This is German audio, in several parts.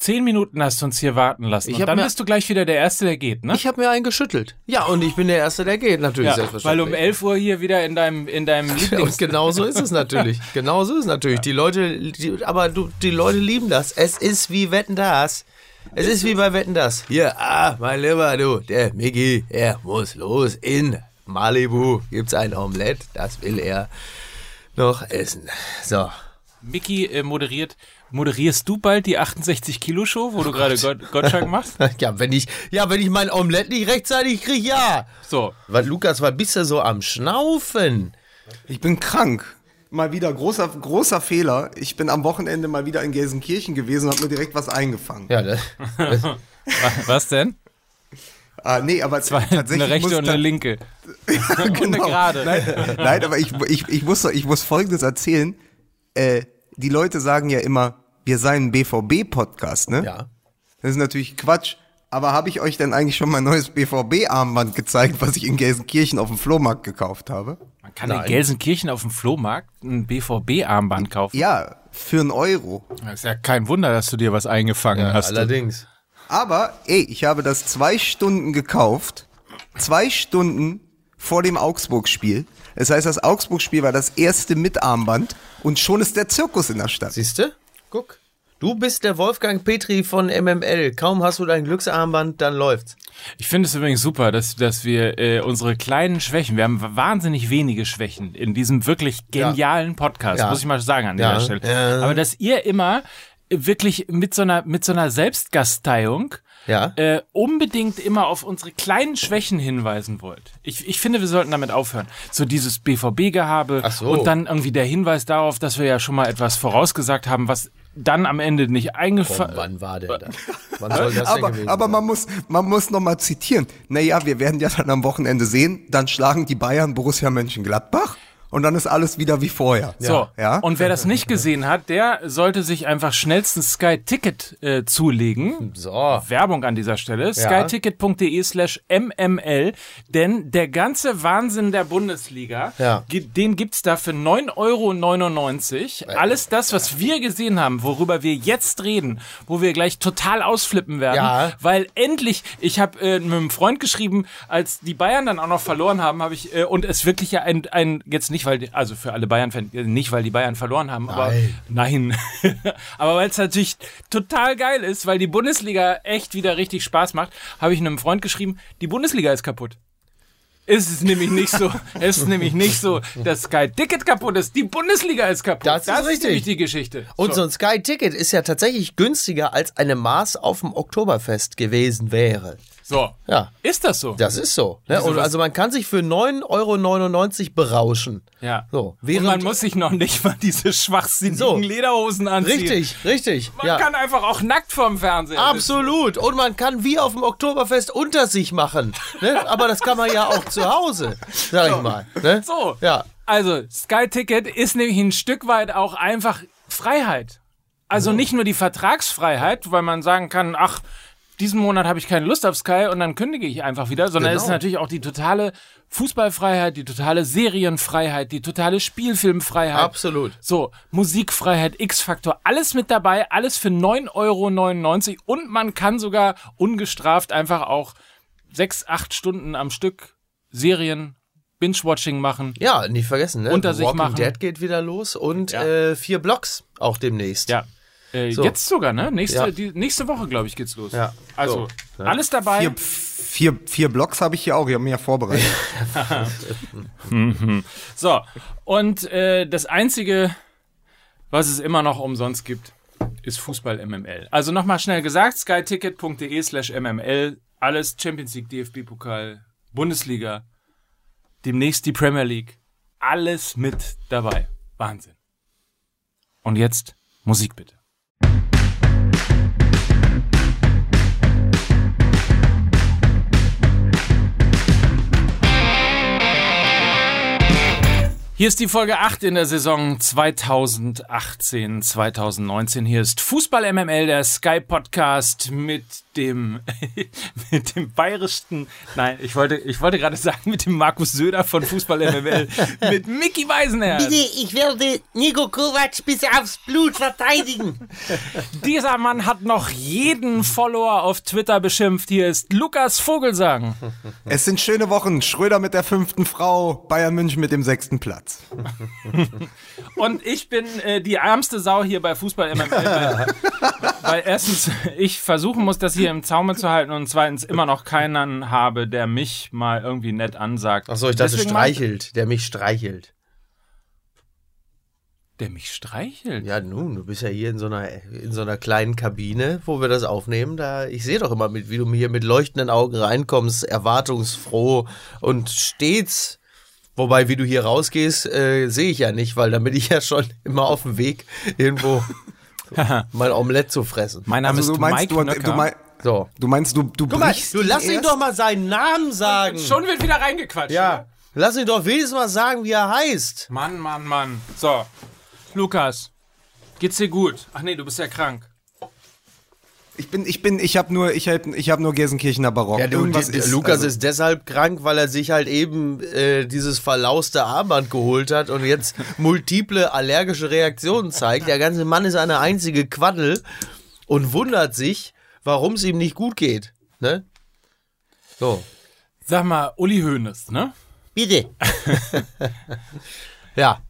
zehn Minuten hast du uns hier warten lassen. Und dann bist du gleich wieder der Erste, der geht, ne? Ich habe mir einen geschüttelt. Ja, und ich bin der Erste, der geht, natürlich, ja, weil selbstverständlich. um 11 Uhr hier wieder in deinem, in deinem Und Lieblings... genau so ist es natürlich. Genau so ist es natürlich. Die Leute, die, aber du, die Leute lieben das. Es ist wie Wetten das. Es ist wie bei Wetten das. Hier, ah, mein Lieber, du, der Mickey, er muss los. In Malibu gibt's ein Omelett. Das will er noch essen. So. Mickey äh, moderiert, moderierst du bald die 68-Kilo-Show, wo du gerade Gott, Gottschalk machst? Ja, wenn ich, ja, wenn ich mein Omelett nicht rechtzeitig kriege, ja. So, Was, Lukas, was bist du so am Schnaufen? Ich bin krank. Mal wieder großer, großer Fehler. Ich bin am Wochenende mal wieder in Gelsenkirchen gewesen und habe mir direkt was eingefangen. Ja, das, wa- was denn? Ah, nee, aber Zwei, tatsächlich eine rechte und eine linke. genau. Und eine gerade. Nein, nein, aber ich, ich, ich, muss, ich muss Folgendes erzählen. Äh, die Leute sagen ja immer, wir seien ein BVB-Podcast, ne? ja. Das ist natürlich Quatsch. Aber habe ich euch denn eigentlich schon mein neues BVB-Armband gezeigt, was ich in Gelsenkirchen auf dem Flohmarkt gekauft habe? Man kann in Gelsenkirchen auf dem Flohmarkt ein BVB-Armband kaufen. Ja, für einen Euro. Das ist ja kein Wunder, dass du dir was eingefangen ja hast. allerdings. Aber, ey, ich habe das zwei Stunden gekauft. Zwei Stunden vor dem Augsburg-Spiel. Das heißt, das Augsburg-Spiel war das erste mit Armband und schon ist der Zirkus in der Stadt. Siehst du? Guck. Du bist der Wolfgang Petri von MML. Kaum hast du dein Glücksarmband, dann läuft's. Ich finde es übrigens super, dass, dass wir äh, unsere kleinen Schwächen, wir haben wahnsinnig wenige Schwächen in diesem wirklich genialen Podcast, Ja. muss ich mal sagen an Ja. dieser Stelle. Ja. Aber dass ihr immer wirklich mit so einer, mit so einer Selbstgasteiung Ja. äh, unbedingt immer auf unsere kleinen Schwächen hinweisen wollt. Ich, ich finde, wir sollten damit aufhören. So dieses BVB-Gehabe so. und dann irgendwie der Hinweis darauf, dass wir ja schon mal etwas vorausgesagt haben, was dann am Ende nicht eingefallen wann war denn das? Wann soll das denn Aber, gewesen aber man muss, man muss noch mal zitieren. Naja, wir werden ja dann am Wochenende sehen, dann schlagen die Bayern Borussia Mönchengladbach und dann ist alles wieder wie vorher. So, Ja? und wer das nicht gesehen hat, der sollte sich einfach schnellstens Sky Ticket äh, zulegen. So. Werbung an dieser Stelle. skyticket.de slash mml. Denn der ganze Wahnsinn der Bundesliga, Ja. den gibt's da für 9,99 Euro. Alles das, was wir gesehen haben, worüber wir jetzt reden, wo wir gleich total ausflippen werden. Ja. Weil endlich, ich habe äh, mit einem Freund geschrieben, als die Bayern dann auch noch verloren haben, habe ich, äh, und es wirklich ja ein, ein jetzt nicht, weil, die, also für alle Bayern-Fans, äh, nicht, weil die Bayern verloren haben, aber nein. aber weil es natürlich total geil ist, weil die Bundesliga echt wieder richtig Spaß macht, habe ich einem Freund geschrieben, die Bundesliga ist kaputt. Es ist nämlich nicht so, es ist nämlich nicht so, dass Sky Ticket kaputt ist, die Bundesliga ist kaputt. Das ist richtig. nämlich die Geschichte. Und so ein Sky-Ticket ist ja tatsächlich günstiger als eine Maß auf dem Oktoberfest gewesen wäre. So. Ja. Ist das so? Das ist so. Ne? Was- also man kann sich für 9,99 Euro berauschen. Ja. So, Und man muss sich noch nicht mal diese schwachsinnigen So. Lederhosen anziehen. Richtig, richtig. Man ja. kann einfach auch nackt vorm Fernseher. Absolut. Und man kann wie auf dem Oktoberfest unter sich machen. Ne? Aber das kann man ja auch zu Hause, sag ich mal. Ne? So. Ja. Also, Sky Ticket ist nämlich ein Stück weit auch einfach Freiheit. Also nicht nur die Vertragsfreiheit, weil man sagen kann, ach, diesen Monat habe ich keine Lust auf Sky und dann kündige ich einfach wieder, sondern es ist Genau. natürlich auch die totale Fußballfreiheit, die totale Serienfreiheit, die totale Spielfilmfreiheit. Absolut. So, Musikfreiheit, X-Faktor, alles mit dabei, alles für 9,99 Euro und man kann sogar ungestraft einfach auch sechs, acht Stunden am Stück Serien, Binge-Watching machen. Ja, nicht vergessen, ne? Unter sich Walking machen. Dead geht wieder los und Ja. äh, vier Blocks auch demnächst. Ja. Äh, So. Jetzt sogar, ne? Nächste, Ja. die, nächste Woche, glaube ich, geht's los. Ja. Also, So. alles dabei. Vier, vier, vier Blocks habe ich hier auch, ich habe mir ja vorbereitet. So, und äh, das Einzige, was es immer noch umsonst gibt, ist Fußball MML. Also nochmal schnell gesagt, skyticket.de slash MML, alles Champions League, DFB-Pokal, Bundesliga, demnächst die Premier League, alles mit dabei. Wahnsinn. Und jetzt Musik bitte. Hier ist die Folge 8 in der Saison 2018-2019. Hier ist Fußball MML, der Sky Podcast mit dem, mit dem bayerischen, nein, ich wollte, ich wollte gerade sagen, mit dem Markus Söder von Fußball MML, mit Mickey Weisenherz. Bitte, ich werde Nico Kovac bis aufs Blut verteidigen. Dieser Mann hat noch jeden Follower auf Twitter beschimpft. Hier ist Lukas Vogelsang. Es sind schöne Wochen. Schröder mit der fünften Frau, Bayern München mit dem sechsten Platz. Und ich bin äh, die ärmste Sau hier bei Fußball MML, weil, weil erstens ich versuchen muss, das hier im Zaume zu halten und zweitens immer noch keinen habe, der mich mal irgendwie nett ansagt. Achso, ich dachte Deswegen streichelt, der mich streichelt. Der mich streichelt? Ja, nun, du bist ja hier in so einer, in so einer kleinen Kabine, wo wir das aufnehmen. Da, ich sehe doch immer, mit, wie du mir hier mit leuchtenden Augen reinkommst, erwartungsfroh und stets. Wobei, wie du hier rausgehst, äh, sehe ich ja nicht, weil dann bin ich ja schon immer auf dem Weg, irgendwo mein Omelett zu fressen. Mein Name Also ist du meinst, Mike du, Nöcker. du, mein, So. du meinst, du, du Guck mal, du lass ihn doch mal seinen Namen sagen. Schon wird wieder reingequatscht. Ja. oder? Lass ihn doch wenigstens mal sagen, wie er heißt. Mann, Mann, Mann. So, Lukas, geht's dir gut? Ach nee, du bist ja krank. Ich bin, ich bin, ich habe nur, ich hab, ich hab nur Gelsenkirchener Barock. Ja, du, Irgendwas die, ist, Lukas also, ist deshalb krank, weil er sich halt eben äh, dieses verlauste Armband geholt hat und jetzt multiple allergische Reaktionen zeigt. Der ganze Mann ist eine einzige Quaddel und wundert sich, warum es ihm nicht gut geht. Ne? So. Sag mal, Uli Hoeneß, ne? Bitte. Ja.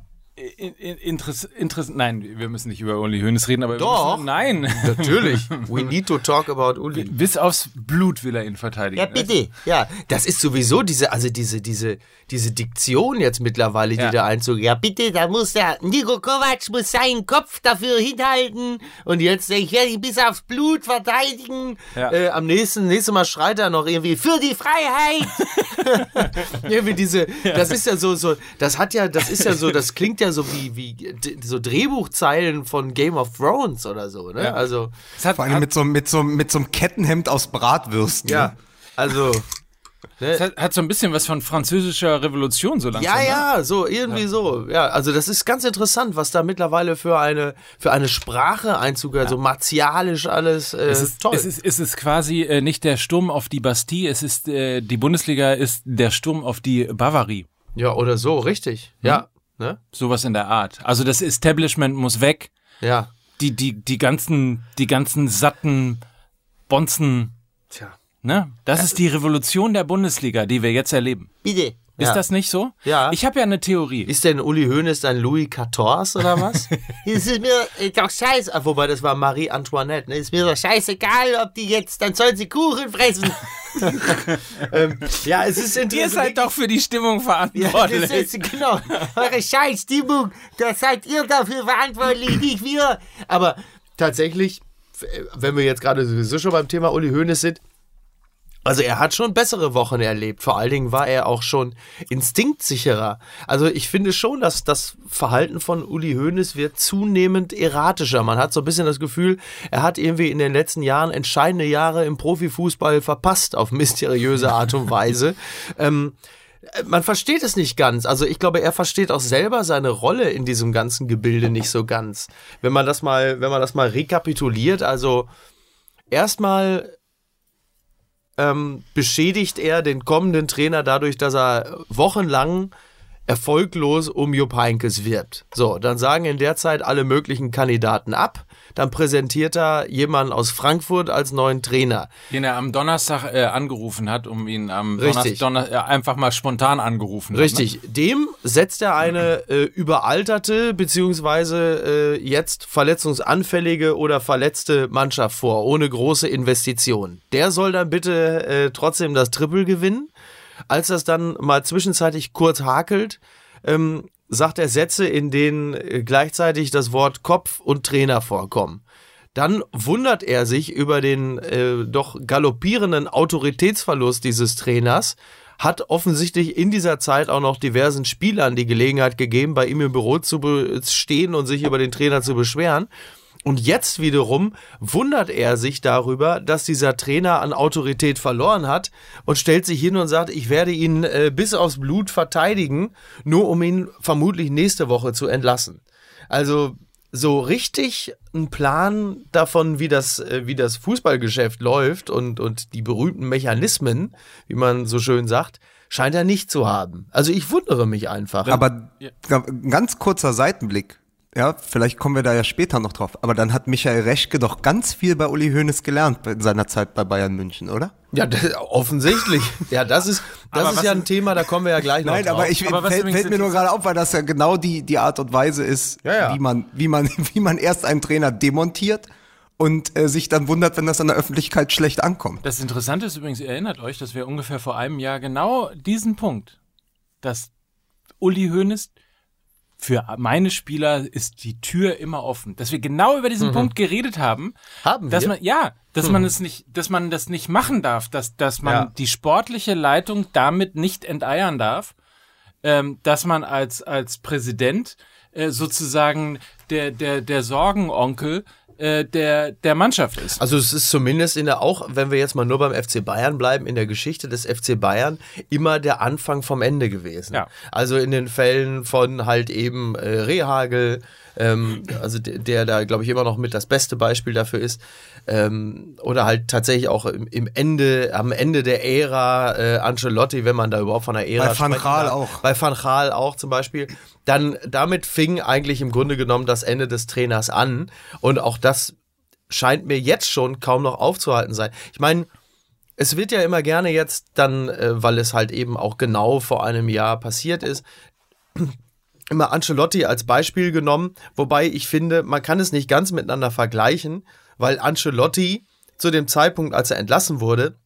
In, in, Interess, Interess, nein, wir müssen nicht über Uli Hoeneß reden, aber Doch. wir müssen, nein. Natürlich. We need to talk about Uli. Bis aufs Blut will er ihn verteidigen. Ja, bitte. Ja, das ist sowieso diese, also diese, diese, diese Diktion jetzt mittlerweile, die Ja. da Einzug. Ja, bitte, da muss der Nico Kovac muss seinen Kopf dafür hinhalten. Und jetzt, ich werde ihn bis aufs Blut verteidigen. Ja. Äh, am nächsten, nächsten Mal schreit er noch irgendwie für die Freiheit. irgendwie diese, das ist ja so, so, das hat ja, das ist ja so, das klingt ja so wie, wie so Drehbuchzeilen von Game of Thrones oder so, ne? Ja. Also, hat, vor allem hat, mit so, mit, so, mit so einem Kettenhemd aus Bratwürsten. ja, also. Es hat, hat so ein bisschen was von französischer Revolution so langsam. Ja, ne? ja, so irgendwie so. Ja, also das ist ganz interessant, was da mittlerweile für eine für eine Sprache Einzug, also martialisch alles. Äh, Es ist, toll. es, ist, es ist quasi äh, nicht der Sturm auf die Bastille, es ist äh, die Bundesliga ist der Sturm auf die Bavarie. ja, oder so, richtig. Ja, ne? Sowas in der Art. Also das Establishment muss weg. Ja. Die, die, die ganzen, die ganzen satten Bonzen. Ne? Das ist die Revolution der Bundesliga, die wir jetzt erleben. Bitte. Ist Ja. das nicht so? Ja. Ich habe ja eine Theorie. Ist denn Uli Hoeneß ein Louis XIV oder was? Es ist mir äh, doch scheiße. Ah, Wobei, das war Marie Antoinette, ne? Ist mir doch scheißegal, ob die jetzt, dann sollen sie Kuchen fressen. Ähm, ja, es ist Ihr interessant. seid doch für die Stimmung Das verantwortlich. ist genau eure Scheißstimmung. Da seid ihr dafür verantwortlich, nicht wir. Aber tatsächlich, wenn wir jetzt gerade sowieso schon beim Thema Uli Hoeneß sind, also er hat schon bessere Wochen erlebt. Vor allen Dingen war er auch schon instinktsicherer. Also ich finde schon, dass das Verhalten von Uli Hoeneß wird zunehmend erratischer. Man hat so ein bisschen das Gefühl, er hat irgendwie in den letzten Jahren entscheidende Jahre im Profifußball verpasst auf mysteriöse Art und Weise. ähm, man versteht es nicht ganz. Also ich glaube, er versteht auch selber seine Rolle in diesem ganzen Gebilde nicht so ganz. Wenn man das mal, wenn man das mal rekapituliert, also erstmal ähm, beschädigt er den kommenden Trainer dadurch, dass er wochenlang erfolglos um Jupp Heynckes wirbt. So, dann sagen in der Zeit alle möglichen Kandidaten ab. Dann präsentiert er jemanden aus Frankfurt als neuen Trainer. Den er am Donnerstag äh, angerufen hat, um ihn am Richtig. Donnerstag Donner, äh, einfach mal spontan angerufen hat. Richtig. Dem setzt er eine äh, überalterte beziehungsweise äh, jetzt verletzungsanfällige oder verletzte Mannschaft vor, ohne große Investitionen. Der soll dann bitte äh, trotzdem das Triple gewinnen. Als das dann mal zwischenzeitlich kurz hakelt, ähm, sagt er Sätze, in denen äh, gleichzeitig das Wort Kopf und Trainer vorkommen. Dann wundert er sich über den äh, doch galoppierenden Autoritätsverlust dieses Trainers, hat offensichtlich in dieser Zeit auch noch diversen Spielern die Gelegenheit gegeben, bei ihm im Büro zu stehen und sich über den Trainer zu beschweren. Und jetzt wiederum wundert er sich darüber, dass dieser Trainer an Autorität verloren hat und stellt sich hin und sagt, ich werde ihn äh, bis aufs Blut verteidigen, nur um ihn vermutlich nächste Woche zu entlassen. Also so richtig ein Plan davon, wie das, äh, wie das Fußballgeschäft läuft und, und die berühmten Mechanismen, wie man so schön sagt, scheint er nicht zu haben. Also ich wundere mich einfach. Aber ein ganz kurzer Seitenblick ja, vielleicht kommen wir da ja später noch drauf. Aber dann hat Michael Reschke doch ganz viel bei Uli Hoeneß gelernt in seiner Zeit bei Bayern München, oder? Ja, das, offensichtlich. Ja, das ist, das ist ja ein Thema, da kommen wir ja gleich noch Nein, drauf. aber ich aber fällt, fällt mir nur gerade auf, weil das ja genau die, die Art und Weise ist, ja, ja. wie man, wie man, wie man erst einen Trainer demontiert und äh, sich dann wundert, wenn das an der Öffentlichkeit schlecht ankommt. Das Interessante ist übrigens, ihr erinnert euch, dass wir ungefähr vor einem Jahr genau diesen Punkt, dass Uli Hoeneß für meine Spieler ist die Tür immer offen. Dass wir genau über diesen mhm. Punkt geredet haben. Haben dass wir? man ja, dass mhm. man es nicht, dass man das nicht machen darf, dass dass man ja. die sportliche Leitung damit nicht enteiern darf, ähm, dass man als als Präsident äh, sozusagen der der der Sorgenonkel äh, der, der Mannschaft ist. Also es ist zumindest in der, auch wenn wir jetzt mal nur beim FC Bayern bleiben, in der Geschichte des FC Bayern immer der Anfang vom Ende gewesen. Ja. Also in den Fällen von halt eben äh, Rehagel, ähm, also der, der da glaube ich immer noch mit das beste Beispiel dafür ist, ähm, oder halt tatsächlich auch im, im Ende, am Ende der Ära äh, Ancelotti, wenn man da überhaupt von der Ära Bei Van Gaal auch. Bei Van Gaal auch zum Beispiel dann damit fing eigentlich im Grunde genommen das Ende des Trainers an. Und auch das scheint mir jetzt schon kaum noch aufzuhalten sein. Ich meine, es wird ja immer gerne jetzt dann, äh, weil es halt eben auch genau vor einem Jahr passiert ist, immer Ancelotti als Beispiel genommen, wobei ich finde, man kann es nicht ganz miteinander vergleichen, weil Ancelotti zu dem Zeitpunkt, als er entlassen wurde,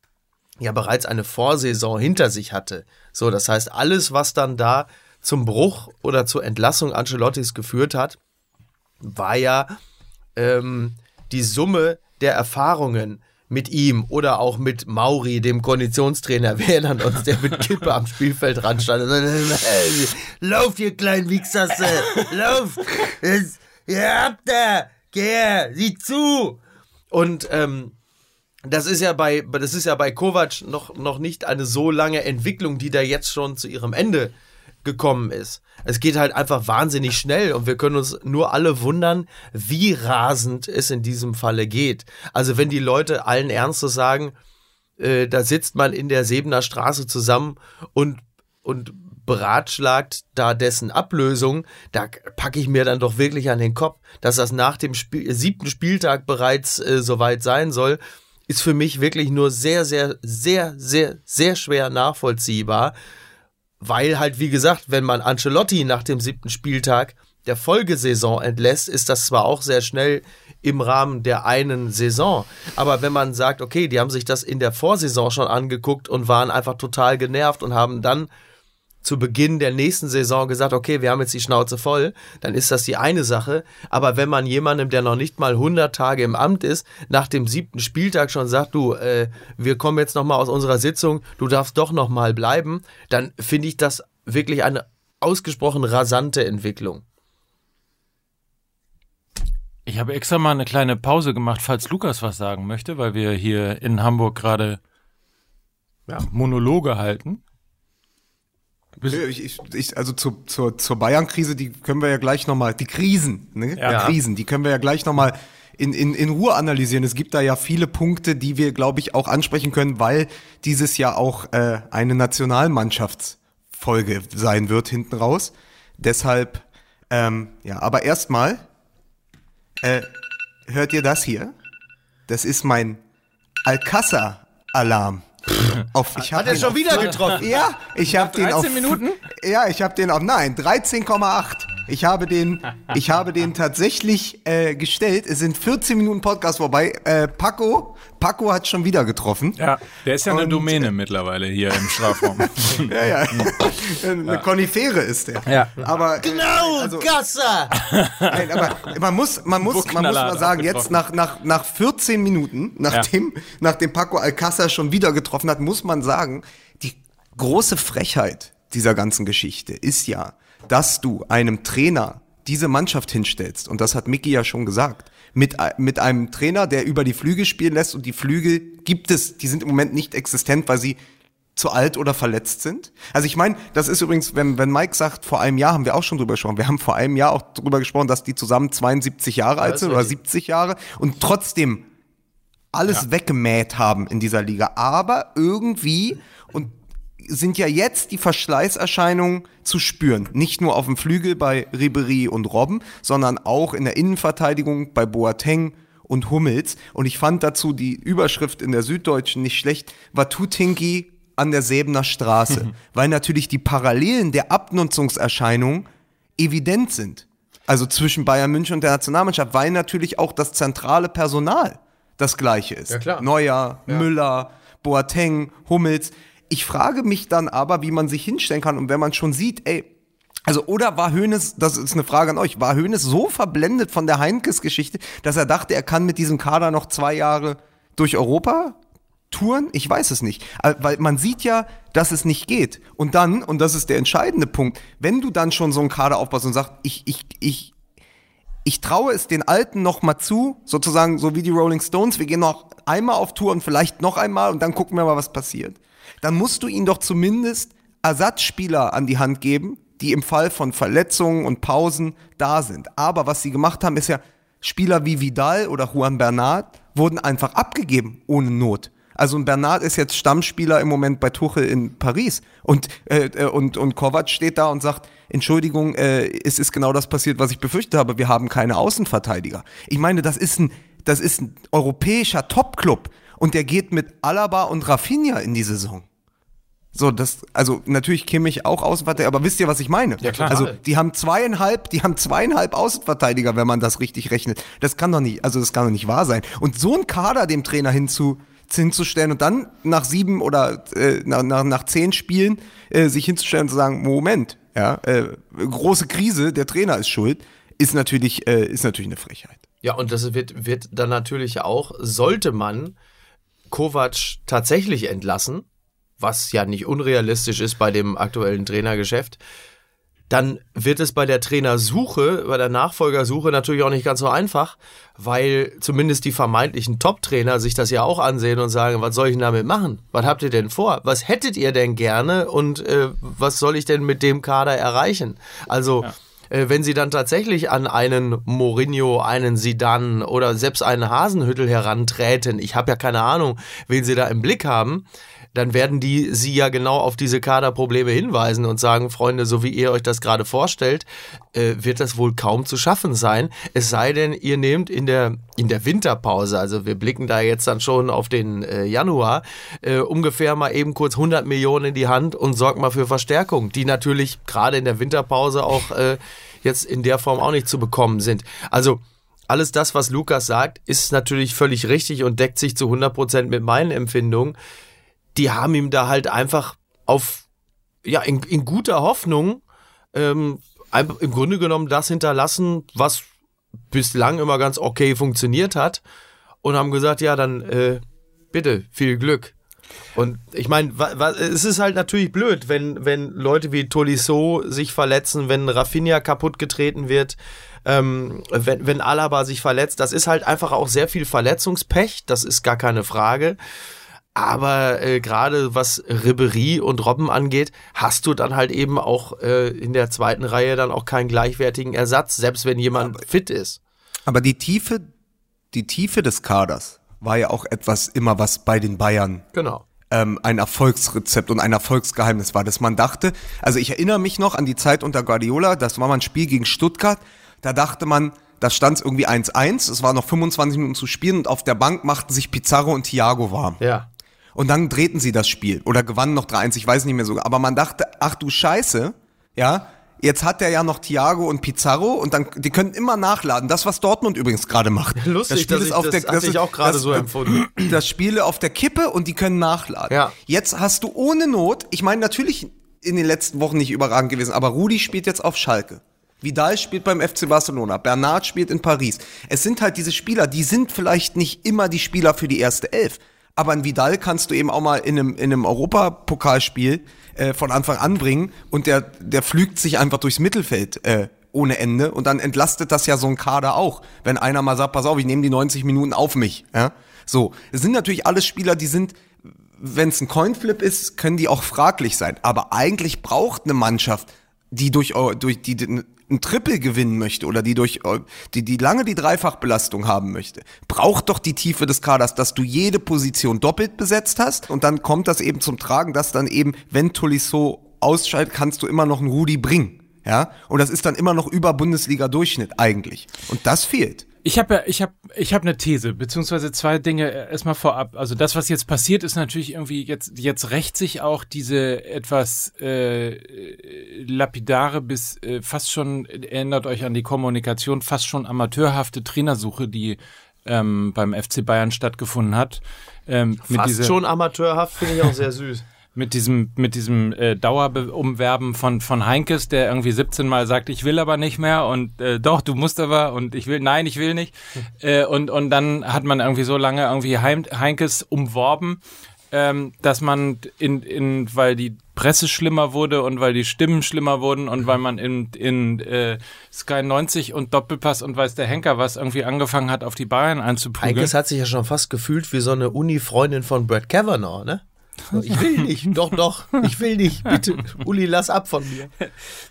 ja bereits eine Vorsaison hinter sich hatte. So, das heißt, alles, was dann da zum Bruch oder zur Entlassung Ancelottis geführt hat, war ja ähm, die Summe der Erfahrungen mit ihm oder auch mit Mauri, dem Konditionstrainer. Erinnern uns, der mit Kippe am Spielfeld ran stand. Lauf, ihr kleinen Wichsasse! Lauf! Ihr habt da! Geh, sieh zu! Und ähm, das ist ja bei, das ist ja bei Kovac noch, noch nicht eine so lange Entwicklung, die da jetzt schon zu ihrem Ende gekommen ist. Es geht halt einfach wahnsinnig schnell und wir können uns nur alle wundern, wie rasend es in diesem Falle geht. Also wenn die Leute allen Ernstes sagen, äh, da sitzt man in der Sebener Straße zusammen und, und beratschlagt da dessen Ablösung, da packe ich mir dann doch wirklich an den Kopf, dass das nach dem Spiel, siebten Spieltag bereits äh, soweit sein soll, ist für mich wirklich nur sehr, sehr, sehr, sehr, sehr schwer nachvollziehbar weil halt, wie gesagt, wenn man Ancelotti nach dem siebten Spieltag der Folgesaison entlässt, ist das zwar auch sehr schnell im Rahmen der einen Saison, aber wenn man sagt, okay, die haben sich das in der Vorsaison schon angeguckt und waren einfach total genervt und haben dann zu Beginn der nächsten Saison gesagt, okay, wir haben jetzt die Schnauze voll, dann ist das die eine Sache. Aber wenn man jemandem, der noch nicht mal 100 Tage im Amt ist, nach dem siebten Spieltag schon sagt, du, äh, wir kommen jetzt noch mal aus unserer Sitzung, du darfst doch noch mal bleiben, dann finde ich das wirklich eine ausgesprochen rasante Entwicklung. Ich habe extra mal eine kleine Pause gemacht, falls Lukas was sagen möchte, weil wir hier in Hamburg gerade ja, Monologe halten. Ich, ich, also zu, zur, zur Bayern-Krise, die können wir ja gleich nochmal, die Krisen, ne? Ja. Die Krisen, die können wir ja gleich nochmal in, in, in Ruhe analysieren. Es gibt da ja viele Punkte, die wir, glaube ich, auch ansprechen können, weil dieses Jahr auch äh, eine Nationalmannschaftsfolge sein wird hinten raus. Deshalb, ähm, ja, aber erstmal, äh, hört ihr das hier? Das ist mein Alcázar-Alarm. Auf, ich Hat er schon wieder getroffen? Ja, ich habe den auf. Minuten? Ja, ich habe den auf. Nein, 13,8. Ich habe den, ich habe den tatsächlich äh, gestellt. Es sind 14 Minuten Podcast vorbei. Äh, Paco, Paco hat schon wieder getroffen. Ja, der ist ja eine Domäne mittlerweile hier im Strafraum. ja, ja. Eine ja. Konifere ist der. Ja. Aber genau, also, Gasser. Nein, aber man muss, man muss, man muss mal sagen, jetzt nach nach nach 14 Minuten, nachdem ja. nachdem Paco Alcázar schon wieder getroffen hat, muss man sagen, die große Frechheit dieser ganzen Geschichte ist ja, dass du einem Trainer diese Mannschaft hinstellst, und das hat Mickey ja schon gesagt, mit, mit einem Trainer, der über die Flügel spielen lässt und die Flügel gibt es, die sind im Moment nicht existent, weil sie zu alt oder verletzt sind. Also ich meine, das ist übrigens, wenn, wenn Mike sagt, vor einem Jahr haben wir auch schon drüber gesprochen. Wir haben vor einem Jahr auch drüber gesprochen, dass die zusammen 72 Jahre alt sind oder 70 Jahre und trotzdem alles ja. weggemäht haben in dieser Liga. Aber irgendwie, und sind ja jetzt die Verschleißerscheinungen zu spüren. Nicht nur auf dem Flügel bei Ribery und Robben, sondern auch in der Innenverteidigung bei Boateng und Hummels. Und ich fand dazu die Überschrift in der Süddeutschen nicht schlecht. Watutinki an der Säbener Straße. weil natürlich die Parallelen der Abnutzungserscheinungen evident sind. Also zwischen Bayern München und der Nationalmannschaft, weil natürlich auch das zentrale Personal das gleiche ist. Ja, klar. Neuer, ja. Müller, Boateng, Hummels ich frage mich dann aber, wie man sich hinstellen kann und wenn man schon sieht, ey, also, oder war Hoeneß, das ist eine Frage an euch, war Hoeneß so verblendet von der Heinkes-Geschichte, dass er dachte, er kann mit diesem Kader noch zwei Jahre durch Europa touren? Ich weiß es nicht. Äh, weil man sieht ja, dass es nicht geht. Und dann, und das ist der entscheidende Punkt, wenn du dann schon so einen Kader aufbaust und sagst, ich, ich, ich, ich traue es den Alten noch mal zu, sozusagen so wie die Rolling Stones, wir gehen noch einmal auf Tour und vielleicht noch einmal und dann gucken wir mal, was passiert dann musst du ihn doch zumindest Ersatzspieler an die Hand geben, die im Fall von Verletzungen und Pausen da sind. Aber was sie gemacht haben, ist ja, Spieler wie Vidal oder Juan Bernat wurden einfach abgegeben ohne Not. Also ein Bernat ist jetzt Stammspieler im Moment bei Tuchel in Paris und äh, äh, und und Kovac steht da und sagt Entschuldigung, äh, es ist genau das passiert, was ich befürchtet habe. Wir haben keine Außenverteidiger. Ich meine, das ist ein das ist ein europäischer Topclub und der geht mit Alaba und Rafinha in die Saison. So, das, also natürlich Kimmich auch Außenverteidiger, aber wisst ihr, was ich meine? Ja, klar. Also die haben zweieinhalb, die haben zweieinhalb Außenverteidiger, wenn man das richtig rechnet. Das kann doch nicht, also das kann doch nicht wahr sein. Und so ein Kader dem Trainer hinzu, hinzustellen und dann nach sieben oder äh, nach, nach, nach zehn Spielen äh, sich hinzustellen und zu sagen, Moment, ja, äh, große Krise, der Trainer ist schuld, ist natürlich, äh, ist natürlich eine Frechheit. Ja, und das wird, wird dann natürlich auch, sollte man Kovac tatsächlich entlassen, was ja nicht unrealistisch ist bei dem aktuellen Trainergeschäft, dann wird es bei der Trainersuche, bei der Nachfolgersuche natürlich auch nicht ganz so einfach, weil zumindest die vermeintlichen Top-Trainer sich das ja auch ansehen und sagen, was soll ich denn damit machen? Was habt ihr denn vor? Was hättet ihr denn gerne und äh, was soll ich denn mit dem Kader erreichen? Also ja. Äh, wenn sie dann tatsächlich an einen Mourinho, einen Sidan oder selbst einen Hasenhüttel heranträten, ich habe ja keine Ahnung, wen sie da im Blick haben, dann werden die sie ja genau auf diese Kaderprobleme hinweisen und sagen, Freunde, so wie ihr euch das gerade vorstellt, äh, wird das wohl kaum zu schaffen sein. Es sei denn, ihr nehmt in der, in der Winterpause, also wir blicken da jetzt dann schon auf den äh, Januar, äh, ungefähr mal eben kurz 100 Millionen in die Hand und sorgt mal für Verstärkung, die natürlich gerade in der Winterpause auch äh, jetzt in der Form auch nicht zu bekommen sind. Also, alles das, was Lukas sagt, ist natürlich völlig richtig und deckt sich zu 100 Prozent mit meinen Empfindungen die haben ihm da halt einfach auf, ja, in, in guter Hoffnung ähm, im Grunde genommen das hinterlassen, was bislang immer ganz okay funktioniert hat und haben gesagt, ja, dann äh, bitte, viel Glück. Und ich meine, es ist halt natürlich blöd, wenn, wenn Leute wie Tolisso sich verletzen, wenn Rafinha kaputt getreten wird, ähm, wenn, wenn Alaba sich verletzt. Das ist halt einfach auch sehr viel Verletzungspech, das ist gar keine Frage. Aber äh, gerade was Ribery und Robben angeht, hast du dann halt eben auch äh, in der zweiten Reihe dann auch keinen gleichwertigen Ersatz, selbst wenn jemand aber, fit ist. Aber die Tiefe, die Tiefe des Kaders war ja auch etwas immer, was bei den Bayern genau. ähm, ein Erfolgsrezept und ein Erfolgsgeheimnis war, dass man dachte, also ich erinnere mich noch an die Zeit unter Guardiola, das war mal ein Spiel gegen Stuttgart, da dachte man, da stand es irgendwie 1-1, es war noch 25 Minuten zu spielen und auf der Bank machten sich Pizarro und Thiago warm. Ja. Und dann drehten sie das Spiel oder gewannen noch 3-1, ich weiß nicht mehr so. Aber man dachte, ach du Scheiße, ja, jetzt hat er ja noch Thiago und Pizarro und dann die können immer nachladen. Das was Dortmund übrigens gerade macht. Lustig, das Spiel ist auf das der das ich auch gerade so empfunden. Das Spiel auf der Kippe und die können nachladen. Ja. Jetzt hast du ohne Not, ich meine natürlich in den letzten Wochen nicht überragend gewesen, aber Rudi spielt jetzt auf Schalke. Vidal spielt beim FC Barcelona, Bernard spielt in Paris. Es sind halt diese Spieler, die sind vielleicht nicht immer die Spieler für die erste Elf. Aber ein Vidal kannst du eben auch mal in einem, in einem Europapokalspiel äh, von Anfang an bringen und der, der flügt sich einfach durchs Mittelfeld äh, ohne Ende und dann entlastet das ja so ein Kader auch, wenn einer mal sagt, pass auf, ich nehme die 90 Minuten auf mich. Ja? So, es sind natürlich alles Spieler, die sind, wenn es ein Coinflip ist, können die auch fraglich sein. Aber eigentlich braucht eine Mannschaft, die durch, durch die, die ein Triple gewinnen möchte oder die durch die, die lange die Dreifachbelastung haben möchte, braucht doch die Tiefe des Kaders, dass du jede Position doppelt besetzt hast und dann kommt das eben zum Tragen, dass dann eben, wenn Tolisso ausscheidet, kannst du immer noch einen Rudi bringen. Ja, und das ist dann immer noch über Bundesliga-Durchschnitt eigentlich. Und das fehlt. Ich habe ja, ich habe, ich habe eine These, beziehungsweise zwei Dinge erstmal vorab. Also das, was jetzt passiert, ist natürlich irgendwie jetzt, jetzt rächt sich auch diese etwas äh, lapidare bis äh, fast schon erinnert euch an die Kommunikation, fast schon amateurhafte Trainersuche, die ähm, beim FC Bayern stattgefunden hat. Ähm, fast schon amateurhaft finde ich auch sehr süß mit diesem mit diesem äh, Dauerumwerben von von Heinkes, der irgendwie 17 Mal sagt, ich will aber nicht mehr und äh, doch, du musst aber und ich will, nein, ich will nicht. Äh, und und dann hat man irgendwie so lange irgendwie Heim, Heinkes umworben, ähm, dass man in in weil die Presse schlimmer wurde und weil die Stimmen schlimmer wurden und weil man in in äh, Sky 90 und Doppelpass und weiß der Henker was irgendwie angefangen hat, auf die Bayern einzuprügeln. Heinkes hat sich ja schon fast gefühlt wie so eine Uni-Freundin von Brad Kavanaugh, ne? Ich will nicht, doch, doch, ich will nicht, bitte. Uli, lass ab von mir.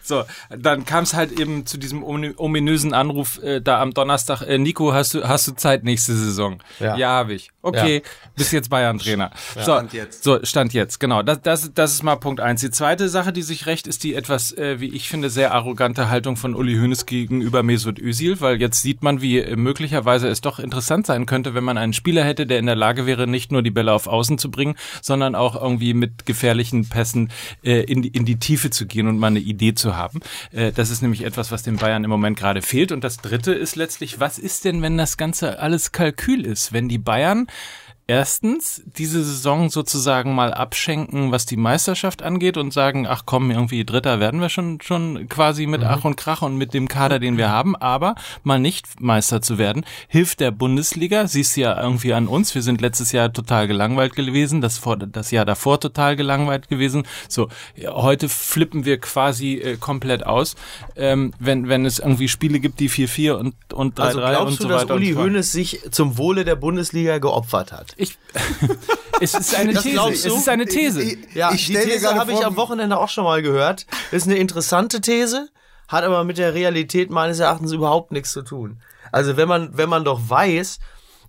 So, dann kam es halt eben zu diesem ominösen Anruf äh, da am Donnerstag. Äh, Nico, hast du, hast du Zeit nächste Saison? Ja, ja habe ich. Okay, ja. bist jetzt Bayern-Trainer. Ja, so, stand jetzt. So, stand jetzt, genau. Das, das, das ist mal Punkt eins. Die zweite Sache, die sich recht, ist die etwas, äh, wie ich finde, sehr arrogante Haltung von Uli Hoeneß gegenüber Mesut Özil, weil jetzt sieht man, wie äh, möglicherweise es doch interessant sein könnte, wenn man einen Spieler hätte, der in der Lage wäre, nicht nur die Bälle auf Außen zu bringen, sondern auch irgendwie mit gefährlichen Pässen äh, in, die, in die Tiefe zu gehen und mal eine Idee zu haben. Äh, das ist nämlich etwas, was den Bayern im Moment gerade fehlt. Und das Dritte ist letztlich, was ist denn, wenn das Ganze alles Kalkül ist? Wenn die Bayern erstens diese Saison sozusagen mal abschenken, was die Meisterschaft angeht und sagen, ach komm, irgendwie Dritter werden wir schon, schon quasi mit mhm. Ach und Krach und mit dem Kader, den wir haben, aber mal nicht Meister zu werden, hilft der Bundesliga, siehst du ja irgendwie an uns, wir sind letztes Jahr total gelangweilt gewesen, das, vor, das Jahr davor total gelangweilt gewesen, so, heute flippen wir quasi äh, komplett aus, ähm, wenn, wenn es irgendwie Spiele gibt, die 4-4 und, und 3-3 also und so du, weiter. dass Uli Hoeneß sich zum Wohle der Bundesliga geopfert hat? Ich, es ist eine das These. Es ist eine These. Ich, ich, ja, ich die These habe ich am Wochenende auch schon mal gehört. Ist eine interessante These, hat aber mit der Realität meines Erachtens überhaupt nichts zu tun. Also wenn man, wenn man doch weiß,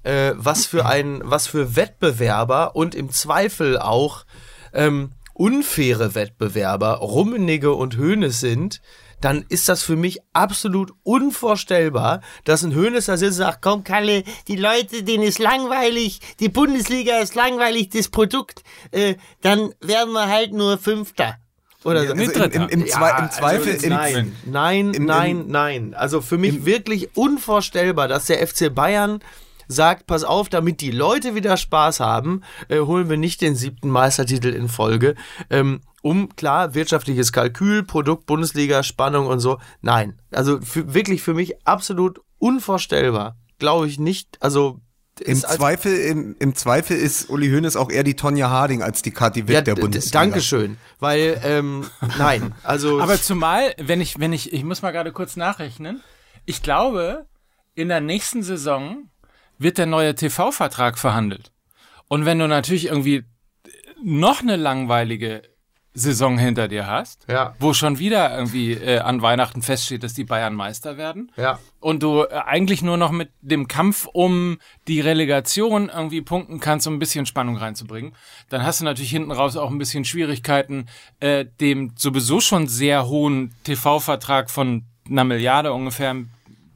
äh, was für ein, was für Wettbewerber und im Zweifel auch ähm, unfaire Wettbewerber Rummenigge und Höhne sind, dann ist das für mich absolut unvorstellbar, dass ein Hönes da sitzt und sagt, komm Kalle, die Leute, denen ist langweilig, die Bundesliga ist langweilig, das Produkt, äh, dann werden wir halt nur Fünfter. Oder ja, also im, im, im, ja, im, Zweifel. Also nein, nein, nein, nein. Also für mich wirklich unvorstellbar, dass der FC Bayern sagt, pass auf, damit die Leute wieder Spaß haben, äh, holen wir nicht den siebten Meistertitel in Folge. Ähm, um klar wirtschaftliches Kalkül, Produkt, Bundesliga, Spannung und so. Nein, also für, wirklich für mich absolut unvorstellbar. Glaube ich nicht. Also im Zweifel, im, im Zweifel ist Uli Hoeneß auch eher die Tonja Harding als die Kathi Witt ja, der Bundesliga. Dankeschön, weil ähm, nein, also aber zumal, wenn ich, wenn ich, ich muss mal gerade kurz nachrechnen. Ich glaube, in der nächsten Saison wird der neue TV-Vertrag verhandelt. Und wenn du natürlich irgendwie noch eine langweilige Saison hinter dir hast, ja. wo schon wieder irgendwie äh, an Weihnachten feststeht, dass die Bayern Meister werden, ja. und du äh, eigentlich nur noch mit dem Kampf um die Relegation irgendwie punkten kannst, um ein bisschen Spannung reinzubringen, dann hast du natürlich hinten raus auch ein bisschen Schwierigkeiten, äh, dem sowieso schon sehr hohen TV-Vertrag von einer Milliarde ungefähr, ein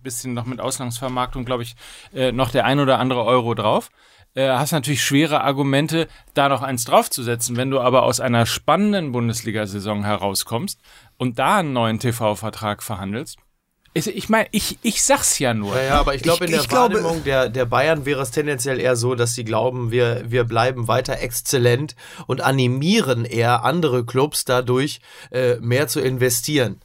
bisschen noch mit Ausgangsvermarktung, glaube ich, äh, noch der ein oder andere Euro drauf äh, hast natürlich schwere Argumente, da noch eins draufzusetzen. Wenn du aber aus einer spannenden Bundesliga-Saison herauskommst und da einen neuen TV-Vertrag verhandelst, ich meine, ich, ich sag's ja nur. Ja, ja aber ich glaube, in der ich Wahrnehmung der, der Bayern wäre es tendenziell eher so, dass sie glauben, wir, wir bleiben weiter exzellent und animieren eher andere Clubs dadurch, äh, mehr zu investieren.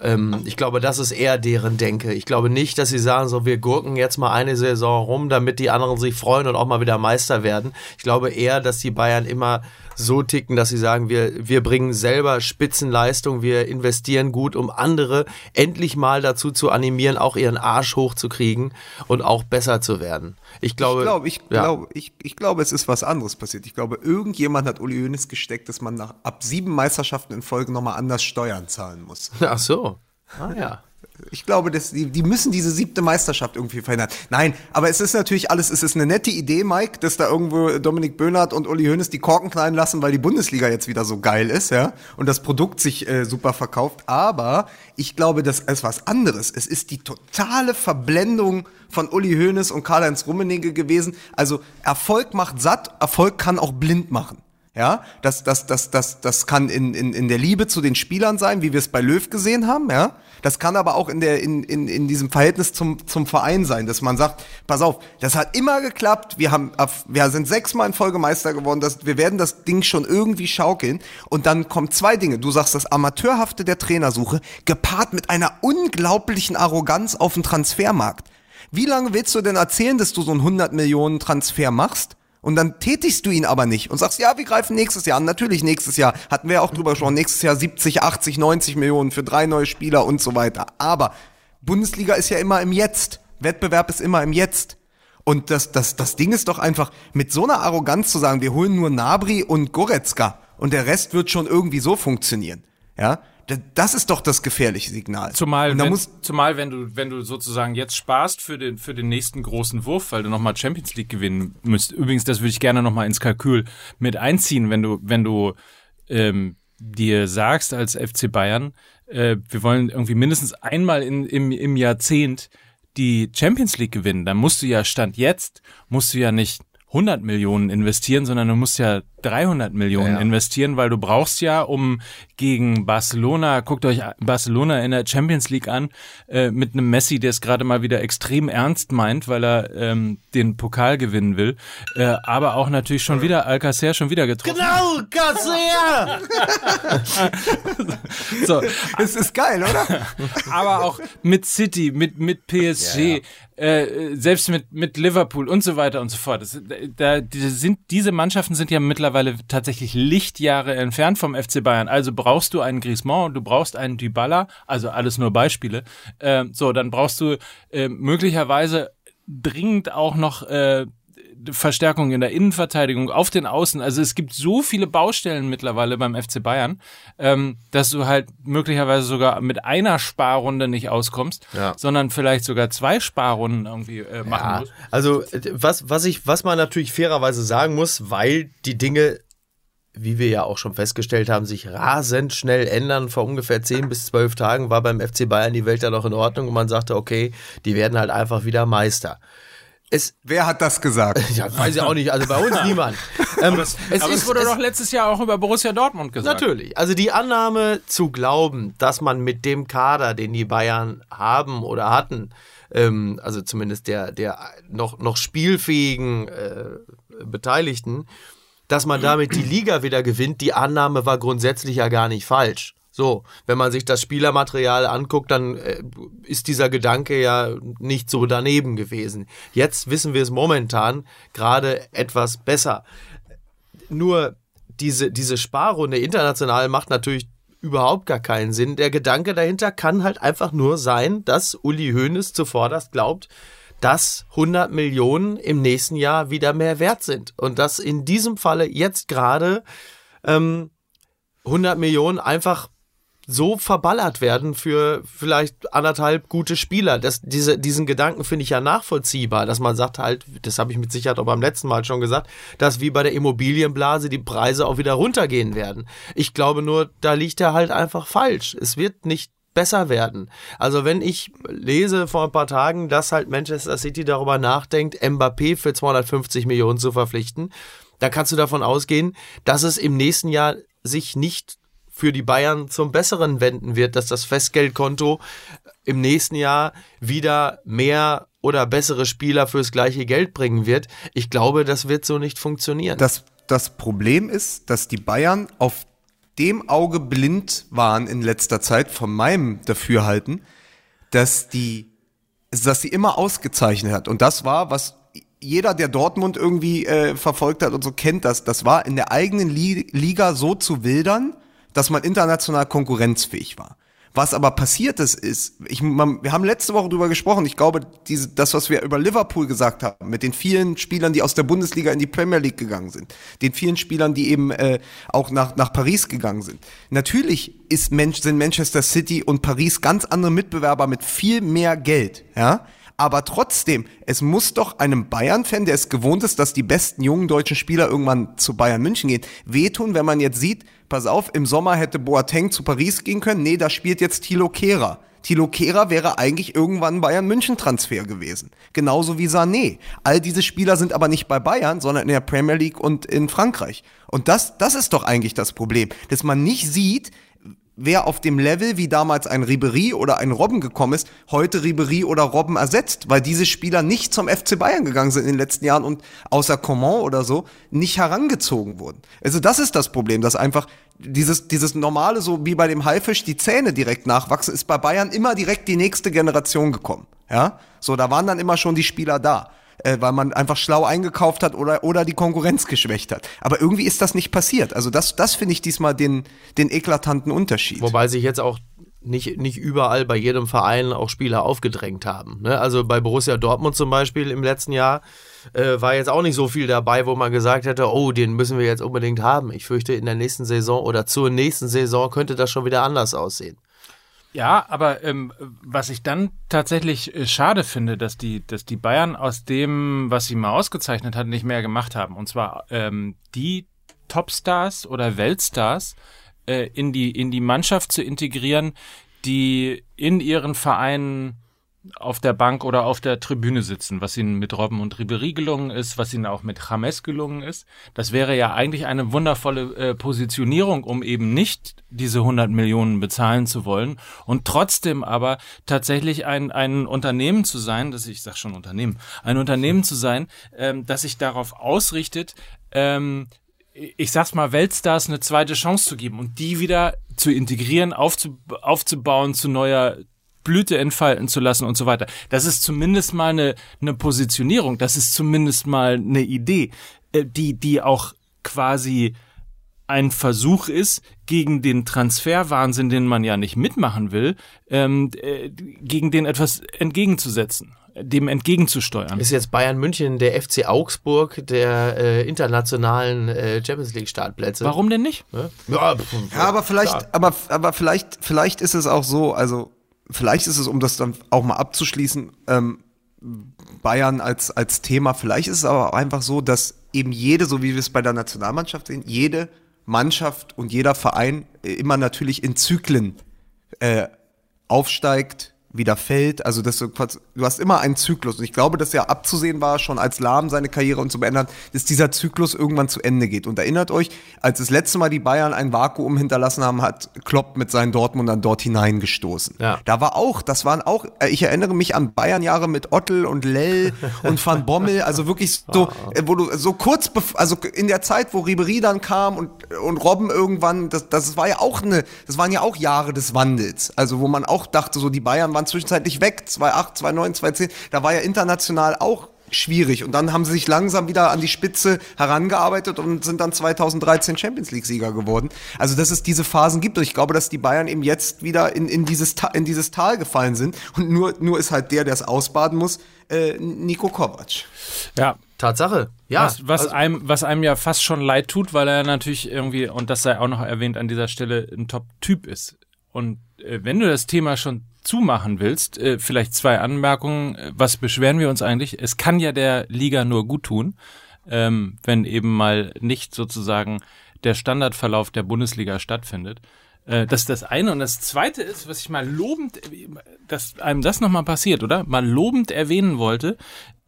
Ähm, ich glaube, das ist eher deren Denke. Ich glaube nicht, dass sie sagen, so, wir gurken jetzt mal eine Saison rum, damit die anderen sich freuen und auch mal wieder Meister werden. Ich glaube eher, dass die Bayern immer so ticken, dass sie sagen, wir, wir bringen selber Spitzenleistung, wir investieren gut, um andere endlich mal dazu zu animieren, auch ihren Arsch hochzukriegen und auch besser zu werden. Ich glaube, ich glaube, ich, ja. glaube, ich, ich glaube, es ist was anderes passiert. Ich glaube, irgendjemand hat Uli Hoeneß gesteckt, dass man nach ab sieben Meisterschaften in Folge nochmal anders Steuern zahlen muss. Ach so. Ah ja. Ich glaube, dass die, die müssen diese siebte Meisterschaft irgendwie verhindern. Nein, aber es ist natürlich alles, es ist eine nette Idee, Mike, dass da irgendwo Dominik Böhnert und Uli Hoeneß die Korken knallen lassen, weil die Bundesliga jetzt wieder so geil ist, ja, und das Produkt sich äh, super verkauft. Aber ich glaube, das ist was anderes. Es ist die totale Verblendung von Uli Hoeneß und Karl-Heinz Rummenigge gewesen. Also Erfolg macht satt, Erfolg kann auch blind machen. Ja, das, das, das, das, das kann in, in, in der Liebe zu den Spielern sein, wie wir es bei Löw gesehen haben, ja. Das kann aber auch in, der, in, in, in diesem Verhältnis zum, zum Verein sein, dass man sagt, pass auf, das hat immer geklappt, wir, haben, wir sind sechsmal in Folge Meister geworden, das, wir werden das Ding schon irgendwie schaukeln. Und dann kommen zwei Dinge. Du sagst das Amateurhafte der Trainersuche, gepaart mit einer unglaublichen Arroganz auf dem Transfermarkt. Wie lange willst du denn erzählen, dass du so einen 100 Millionen Transfer machst? Und dann tätigst du ihn aber nicht und sagst, ja, wir greifen nächstes Jahr an. Natürlich nächstes Jahr. Hatten wir auch drüber gesprochen. Nächstes Jahr 70, 80, 90 Millionen für drei neue Spieler und so weiter. Aber Bundesliga ist ja immer im Jetzt. Wettbewerb ist immer im Jetzt. Und das, das, das Ding ist doch einfach, mit so einer Arroganz zu sagen, wir holen nur Nabri und Goretzka und der Rest wird schon irgendwie so funktionieren. Ja, das ist doch das gefährliche Signal. Zumal, wenn, zumal wenn du, wenn du sozusagen jetzt sparst für den, für den nächsten großen Wurf, weil du nochmal Champions League gewinnen müsst. Übrigens, das würde ich gerne nochmal ins Kalkül mit einziehen, wenn du, wenn du ähm, dir sagst als FC Bayern, äh, wir wollen irgendwie mindestens einmal in, im, im Jahrzehnt die Champions League gewinnen, dann musst du ja Stand jetzt, musst du ja nicht 100 Millionen investieren, sondern du musst ja 300 Millionen ja. investieren, weil du brauchst ja, um gegen Barcelona, guckt euch Barcelona in der Champions League an, äh, mit einem Messi, der es gerade mal wieder extrem ernst meint, weil er ähm, den Pokal gewinnen will, äh, aber auch natürlich schon wieder Alcacer schon wieder getroffen. Genau, Alcacer! so, es ist geil, oder? aber auch mit City, mit mit PSG, ja, ja. Äh, selbst mit mit Liverpool und so weiter und so fort. Das, da, die sind diese Mannschaften sind ja mittlerweile mittlerweile tatsächlich Lichtjahre entfernt vom FC Bayern. Also brauchst du einen Griezmann, du brauchst einen Dybala, also alles nur Beispiele. Äh, so, dann brauchst du äh, möglicherweise dringend auch noch äh, Verstärkung in der Innenverteidigung, auf den Außen. Also es gibt so viele Baustellen mittlerweile beim FC Bayern, ähm, dass du halt möglicherweise sogar mit einer Sparrunde nicht auskommst, ja. sondern vielleicht sogar zwei Sparrunden irgendwie äh, machen ja. musst. Also was, was ich, was man natürlich fairerweise sagen muss, weil die Dinge wie wir ja auch schon festgestellt haben, sich rasend schnell ändern. Vor ungefähr 10 bis 12 Tagen war beim FC Bayern die Welt ja noch in Ordnung und man sagte, okay, die werden halt einfach wieder Meister. Es, Wer hat das gesagt? Ja, weiß ich auch nicht. Also bei uns niemand. Ähm, aber es, es aber ist, wurde es, doch letztes Jahr auch über Borussia Dortmund gesagt. Natürlich. Also die Annahme zu glauben, dass man mit dem Kader, den die Bayern haben oder hatten, ähm, also zumindest der, der noch, noch spielfähigen äh, Beteiligten, dass man damit die Liga wieder gewinnt, die Annahme war grundsätzlich ja gar nicht falsch. So, wenn man sich das Spielermaterial anguckt, dann äh, ist dieser Gedanke ja nicht so daneben gewesen. Jetzt wissen wir es momentan gerade etwas besser. Nur diese, diese Sparrunde international macht natürlich überhaupt gar keinen Sinn. Der Gedanke dahinter kann halt einfach nur sein, dass Uli Hoeneß zuvorderst glaubt, dass 100 Millionen im nächsten Jahr wieder mehr wert sind. Und dass in diesem Falle jetzt gerade ähm, 100 Millionen einfach so verballert werden für vielleicht anderthalb gute Spieler. Das, diese, diesen Gedanken finde ich ja nachvollziehbar, dass man sagt halt, das habe ich mit Sicherheit auch beim letzten Mal schon gesagt, dass wie bei der Immobilienblase die Preise auch wieder runtergehen werden. Ich glaube nur, da liegt er halt einfach falsch. Es wird nicht besser werden. Also wenn ich lese vor ein paar Tagen, dass halt Manchester City darüber nachdenkt, Mbappé für 250 Millionen zu verpflichten, dann kannst du davon ausgehen, dass es im nächsten Jahr sich nicht für die Bayern zum Besseren wenden wird, dass das Festgeldkonto im nächsten Jahr wieder mehr oder bessere Spieler fürs gleiche Geld bringen wird. Ich glaube, das wird so nicht funktionieren. Das, das Problem ist, dass die Bayern auf dem Auge blind waren in letzter Zeit, von meinem Dafürhalten, dass die, dass sie immer ausgezeichnet hat. Und das war, was jeder, der Dortmund irgendwie äh, verfolgt hat und so kennt das, das war in der eigenen Liga so zu wildern, dass man international konkurrenzfähig war. Was aber passiert ist, ist, ich, man, wir haben letzte Woche drüber gesprochen, ich glaube, diese, das, was wir über Liverpool gesagt haben, mit den vielen Spielern, die aus der Bundesliga in die Premier League gegangen sind, den vielen Spielern, die eben äh, auch nach, nach Paris gegangen sind. Natürlich ist Mensch, sind Manchester City und Paris ganz andere Mitbewerber mit viel mehr Geld, ja. Aber trotzdem, es muss doch einem Bayern-Fan, der es gewohnt ist, dass die besten jungen deutschen Spieler irgendwann zu Bayern München gehen, wehtun, wenn man jetzt sieht, pass auf, im Sommer hätte Boateng zu Paris gehen können. Nee, da spielt jetzt Thilo Kehrer. Thilo Kehrer wäre eigentlich irgendwann Bayern München Transfer gewesen. Genauso wie Sané. All diese Spieler sind aber nicht bei Bayern, sondern in der Premier League und in Frankreich. Und das, das ist doch eigentlich das Problem, dass man nicht sieht, wer auf dem Level wie damals ein Ribery oder ein Robben gekommen ist, heute Ribery oder Robben ersetzt, weil diese Spieler nicht zum FC Bayern gegangen sind in den letzten Jahren und außer Coman oder so nicht herangezogen wurden. Also das ist das Problem, dass einfach dieses, dieses normale, so wie bei dem Haifisch, die Zähne direkt nachwachsen, ist bei Bayern immer direkt die nächste Generation gekommen. Ja, so, da waren dann immer schon die Spieler da äh, weil man einfach schlau eingekauft hat oder, oder die Konkurrenz geschwächt hat. Aber irgendwie ist das nicht passiert. Also das, das finde ich diesmal den, den eklatanten Unterschied. Wobei sich jetzt auch nicht, nicht überall bei jedem Verein auch Spieler aufgedrängt haben. Ne? Also bei Borussia Dortmund zum Beispiel im letzten Jahr äh, war jetzt auch nicht so viel dabei, wo man gesagt hätte, oh, den müssen wir jetzt unbedingt haben. Ich fürchte, in der nächsten Saison oder zur nächsten Saison könnte das schon wieder anders aussehen. Ja, aber ähm, was ich dann tatsächlich äh, schade finde, dass die, dass die Bayern aus dem, was sie mal ausgezeichnet hat, nicht mehr gemacht haben. Und zwar ähm, die Topstars oder Weltstars äh, in die in die Mannschaft zu integrieren, die in ihren Vereinen auf der Bank oder auf der Tribüne sitzen, was ihnen mit Robben und Ribery gelungen ist, was ihnen auch mit James gelungen ist. Das wäre ja eigentlich eine wundervolle äh, Positionierung, um eben nicht diese 100 Millionen bezahlen zu wollen und trotzdem aber tatsächlich ein, ein Unternehmen zu sein, das ich sag schon Unternehmen, ein Unternehmen zu sein, ähm, das sich darauf ausrichtet, ähm, ich sag's mal, Weltstars eine zweite Chance zu geben und die wieder zu integrieren, aufzu, aufzubauen zu neuer Blüte entfalten zu lassen und so weiter. Das ist zumindest mal eine, eine Positionierung, das ist zumindest mal eine Idee, äh, die, die auch quasi ein Versuch ist, gegen den Transferwahnsinn, den man ja nicht mitmachen will, ähm, äh, gegen den etwas entgegenzusetzen dem entgegenzusteuern. Ist jetzt Bayern München der FC Augsburg der äh, internationalen äh, Champions League Startplätze? Warum denn nicht? Ja, ja aber vielleicht, aber, aber vielleicht, vielleicht ist es auch so, also vielleicht ist es, um das dann auch mal abzuschließen, ähm, Bayern als, als Thema, vielleicht ist es aber auch einfach so, dass eben jede, so wie wir es bei der Nationalmannschaft sehen, jede Mannschaft und jeder Verein immer natürlich in Zyklen äh, aufsteigt, wieder fällt. Also das, du hast immer einen Zyklus. Und ich glaube, dass ja abzusehen war, schon als Lahm seine Karriere und zu beenden dass dieser Zyklus irgendwann zu Ende geht. Und erinnert euch, als das letzte Mal die Bayern ein Vakuum hinterlassen haben, hat Klopp mit seinen Dortmundern dort hineingestoßen. Ja. Da war auch, das waren auch, äh, ich erinnere mich an Bayern-Jahre mit Ottel und Lell und Van Bommel, also wirklich so, ah. wo du so kurz, also in der Zeit, wo Ribery dann kam und, und Robben irgendwann, das, das war ja auch eine, das waren ja auch Jahre des Wandels. Also wo man auch dachte, so die Bayern waren zwischenzeitlich weg, 2,8, 2,9, 2,10. Da war ja international auch schwierig. Und dann haben sie sich langsam wieder an die Spitze herangearbeitet und sind dann 2013 Champions League-Sieger geworden. Also, dass es diese Phasen gibt. Und ich glaube, dass die Bayern eben jetzt wieder in, in, dieses, in dieses Tal gefallen sind. Und nur, nur ist halt der, der es ausbaden muss, äh, Nico Kovac. Ja, Tatsache. Ja. Was, was, also, einem, was einem ja fast schon leid tut, weil er natürlich irgendwie, und das sei auch noch erwähnt an dieser Stelle, ein Top-Typ ist. Und äh, wenn du das Thema schon zumachen willst, äh, vielleicht zwei Anmerkungen. Was beschweren wir uns eigentlich? Es kann ja der Liga nur gut tun, ähm, wenn eben mal nicht sozusagen der Standardverlauf der Bundesliga stattfindet. Äh, das ist das eine. Und das zweite ist, was ich mal lobend, dass einem das nochmal passiert, oder? Mal lobend erwähnen wollte,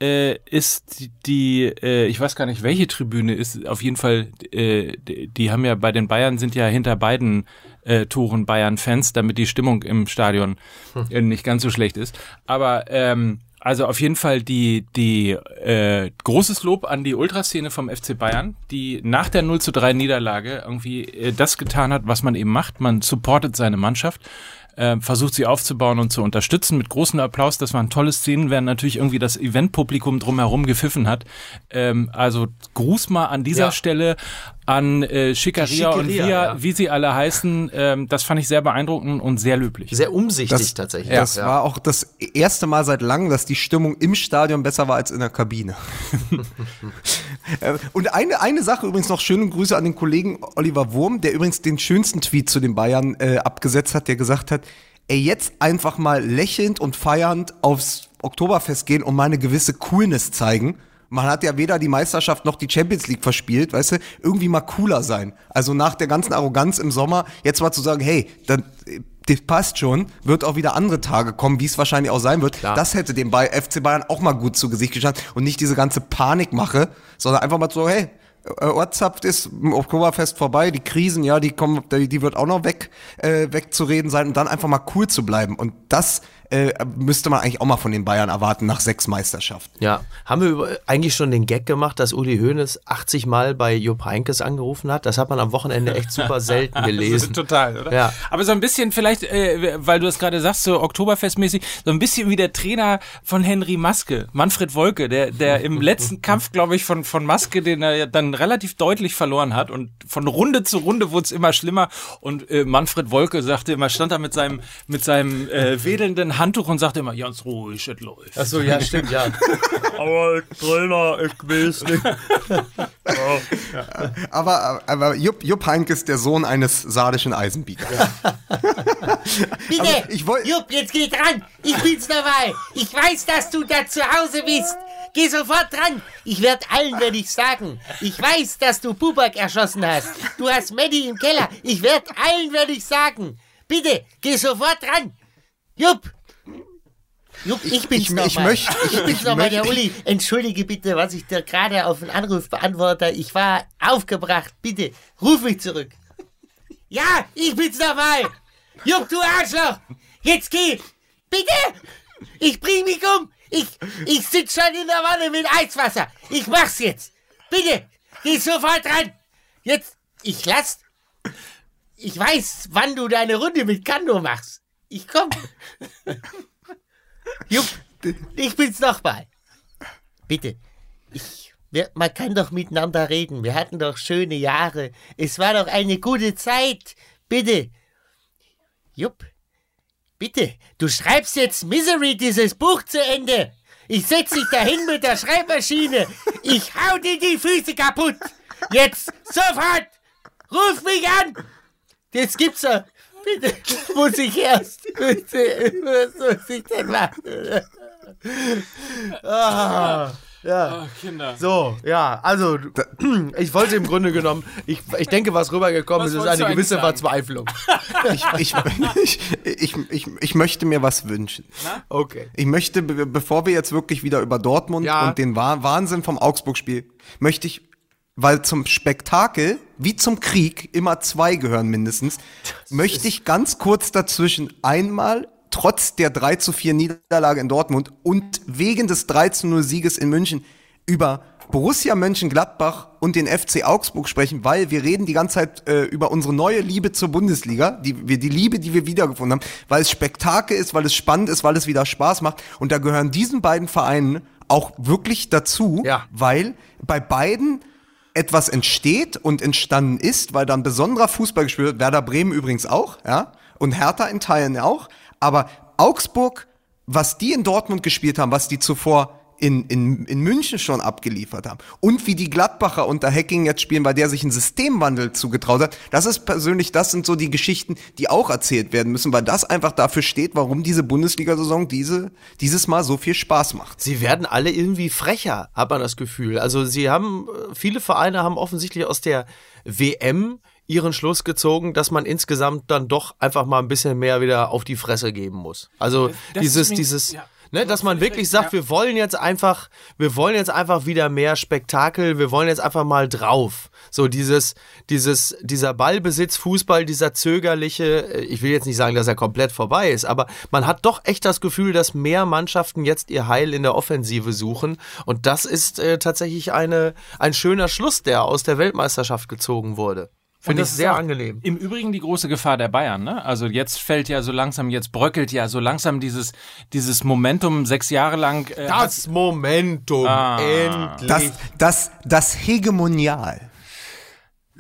äh, ist die, äh, ich weiß gar nicht, welche Tribüne ist, auf jeden Fall, äh, die, die haben ja bei den Bayern sind ja hinter beiden äh, Toren Bayern-Fans, damit die Stimmung im Stadion hm. äh, nicht ganz so schlecht ist. Aber ähm, Also auf jeden Fall die, die äh, großes Lob an die Ultraszene vom FC Bayern, die nach der 0 zu 3 Niederlage irgendwie äh, das getan hat, was man eben macht. Man supportet seine Mannschaft, äh, versucht sie aufzubauen und zu unterstützen mit großem Applaus. Das waren tolle Szenen, während natürlich irgendwie das Eventpublikum drumherum gepfiffen hat. Ähm, also Gruß mal an dieser Ja. Stelle an äh, Schickeria und Schickeria, Via, ja. wie sie alle heißen. Ähm, das fand ich sehr beeindruckend und sehr löblich. Sehr umsichtig Das- tatsächlich. Das war auch das erste Mal seit langem, dass die Stimmung im Stadion besser war als in der Kabine. Äh, und eine, eine Sache übrigens noch, schöne Grüße an den Kollegen Oliver Wurm, der übrigens den schönsten Tweet zu den Bayern äh, abgesetzt hat, der gesagt hat, ey, jetzt einfach mal lächelnd und feiernd aufs Oktoberfest gehen und mal eine gewisse Coolness zeigen. Man hat ja weder die Meisterschaft noch die Champions League verspielt, weißt du, irgendwie mal cooler sein. Also nach der ganzen Arroganz im Sommer, jetzt mal zu sagen, hey, dann, äh, das passt schon, wird auch wieder andere Tage kommen, wie es wahrscheinlich auch sein wird. Das hätte dem FC Bayern auch mal gut zu Gesicht gestanden und nicht diese ganze Panikmache, sondern einfach mal so, hey, äh, Ortsaft ist im Oktoberfest vorbei, die Krisen, ja, die kommen, die, die wird auch noch weg, äh, wegzureden sein und dann einfach mal cool zu bleiben. Und das äh, müsste man eigentlich auch mal von den Bayern erwarten nach sechs Meisterschaften. Ja, haben wir über, eigentlich schon den Gag gemacht, dass Uli Hoeneß 80 Mal bei Jupp Heynckes angerufen hat? Das hat man am Wochenende echt super selten gelesen. Total, oder? Ja. Aber so ein bisschen vielleicht, äh, weil du es gerade sagst, so Oktoberfestmäßig, so ein bisschen wie der Trainer von Henry Maske, Manfred Wolke, der, der im letzten Kampf, glaube ich, von, von Maske, den er dann relativ deutlich verloren hat und von Runde zu Runde wurde es immer schlimmer und äh, Manfred Wolke sagte immer, stand da mit seinem, mit seinem äh, wedelnden Handtuch und sagte immer, ganz ruhig, es läuft. Achso, ja, stimmt, ja. Aber Trainer, ich will's nicht. Aber, aber Jupp, Jupp Heynckes ist der Sohn eines sardischen Eisenbieters. Bitte, ich woll- Jupp, jetzt geh dran. Ich bin's dabei. Ich weiß, dass du da zu Hause bist. Geh sofort dran. Ich werd allen werd ich sagen. Ich weiß, dass du Bubak erschossen hast. Du hast Maddie im Keller. Ich werd allen werd ich sagen. Bitte, geh sofort dran. Jupp. Jupp, ich bin's ich- noch ich ich bin's ich noch mal, möcht- der Uli. Entschuldige bitte, was ich dir gerade auf den Anruf beantworte. Ich war aufgebracht. Bitte, ruf mich zurück. Ja, ich bin's dabei. Jupp, du Arschloch. Jetzt geh. Bitte. Ich bring mich um. Ich, ich sitz schon in der Wanne mit Eiswasser. Ich mach's jetzt. Bitte. Geh sofort ran. Jetzt. Ich lass. Ich weiß, wann du deine Runde mit Kando machst. Ich komm. Jupp, ich bin's nochmal. Bitte. Ich, wir, man kann doch miteinander reden. Wir hatten doch schöne Jahre. Es war doch eine gute Zeit. Bitte. Jupp. Bitte. Du schreibst jetzt Misery, dieses Buch zu Ende. Ich setz dich dahin mit der Schreibmaschine. Ich hau dir die Füße kaputt. Jetzt. Sofort. Ruf mich an. Das gibt's doch. Bitte. Muss ich erst. Bitte. Was muss ich denn machen? Ah, ja. Kinder. So, ja, also ich wollte im Grunde genommen, ich, ich denke, was rübergekommen Was ist, ist eine gewisse sagen? Verzweiflung. Ich, ich, ich, ich, ich, ich möchte mir was wünschen. Okay. Ich möchte, be bevor wir jetzt wirklich wieder über Dortmund Ja. und den Wah- Wahnsinn vom Augsburg-Spiel, möchte ich, weil zum Spektakel, wie zum Krieg, immer zwei gehören mindestens, möchte ich ganz kurz dazwischen einmal, trotz der 3 zu 4 Niederlage in Dortmund und wegen des 3 zu 0 Sieges in München, über Borussia Mönchengladbach und den FC Augsburg sprechen, weil wir reden die ganze Zeit äh, über unsere neue Liebe zur Bundesliga, die, wir, die Liebe, die wir wiedergefunden haben, weil es Spektakel ist, weil es spannend ist, weil es wieder Spaß macht. Und da gehören diesen beiden Vereinen auch wirklich dazu, Ja. weil bei beiden etwas entsteht und entstanden ist, weil da ein besonderer Fußball gespielt wird. Werder Bremen übrigens auch, ja, und Hertha in Teilen auch. Aber Augsburg, was die in Dortmund gespielt haben, was die zuvor in, in, in München schon abgeliefert haben und wie die Gladbacher unter Hacking jetzt spielen, weil der sich einen Systemwandel zugetraut hat, das ist persönlich, das sind so die Geschichten, die auch erzählt werden müssen, weil das einfach dafür steht, warum diese Bundesliga-Saison diese, dieses Mal so viel Spaß macht. Sie werden alle irgendwie frecher, hat man das Gefühl. Also sie haben, viele Vereine haben offensichtlich aus der WM ihren Schluss gezogen, dass man insgesamt dann doch einfach mal ein bisschen mehr wieder auf die Fresse geben muss. Also Das dieses, dieses, ja. Ne, dass man wirklich sagt, wir wollen jetzt einfach, wir wollen jetzt einfach wieder mehr Spektakel, wir wollen jetzt einfach mal drauf. So dieses, dieses, dieser Ballbesitz, Fußball, dieser zögerliche, äh, ich will jetzt nicht sagen, dass er komplett vorbei ist, aber man hat doch echt das Gefühl, dass mehr Mannschaften jetzt ihr Heil in der Offensive suchen. Und das ist äh, tatsächlich eine, ein schöner Schluss, der aus der Weltmeisterschaft gezogen wurde. Finde ich sehr angenehm. Im Übrigen die große Gefahr der Bayern, ne? Also jetzt fällt ja so langsam, jetzt bröckelt ja so langsam dieses, dieses Momentum sechs Jahre lang. Äh, das Momentum, ah. endlich. Das, das, das Hegemonial.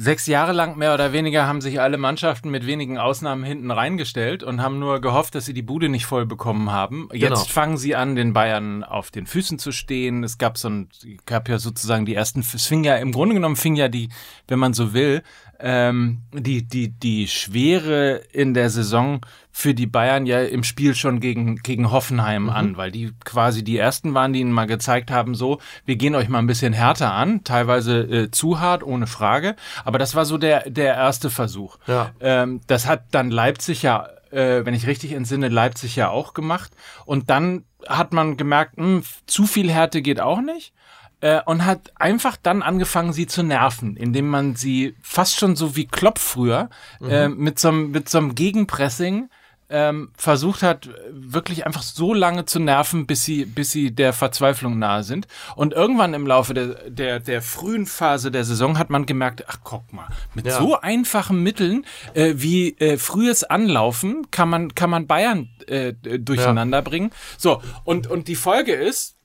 Sechs Jahre lang mehr oder weniger haben sich alle Mannschaften mit wenigen Ausnahmen hinten reingestellt und haben nur gehofft, dass sie die Bude nicht voll bekommen haben. Jetzt genau. fangen sie an, den Bayern auf den Füßen zu stehen. Es gab so ein, gab ja sozusagen die ersten, es fing ja, im Grunde genommen fing ja die, wenn man so will, ähm, die, die, die Schwere in der Saison für die Bayern ja im Spiel schon gegen, gegen Hoffenheim mhm. an, weil die quasi die ersten waren, die ihnen mal gezeigt haben, so, wir gehen euch mal ein bisschen härter an, teilweise äh, zu hart, ohne Frage. Aber das war so der, der erste Versuch. Ja. Ähm, das hat dann Leipzig ja äh, wenn ich richtig entsinne, Leipzig ja auch gemacht. Und dann hat man gemerkt, mh, hm, zu viel Härte geht auch nicht äh, und hat einfach dann angefangen, sie zu nerven, indem man sie fast schon so wie Klopp früher mhm. äh, mit so einem mit so einem Gegenpressing ähm, versucht hat, wirklich einfach so lange zu nerven, bis sie, bis sie der Verzweiflung nahe sind. Und irgendwann im Laufe der, der, der frühen Phase der Saison hat man gemerkt, ach guck mal, mit ja. so einfachen Mitteln äh, wie äh, frühes Anlaufen kann man, kann man Bayern äh, durcheinander ja. bringen. So, und, und die Folge ist,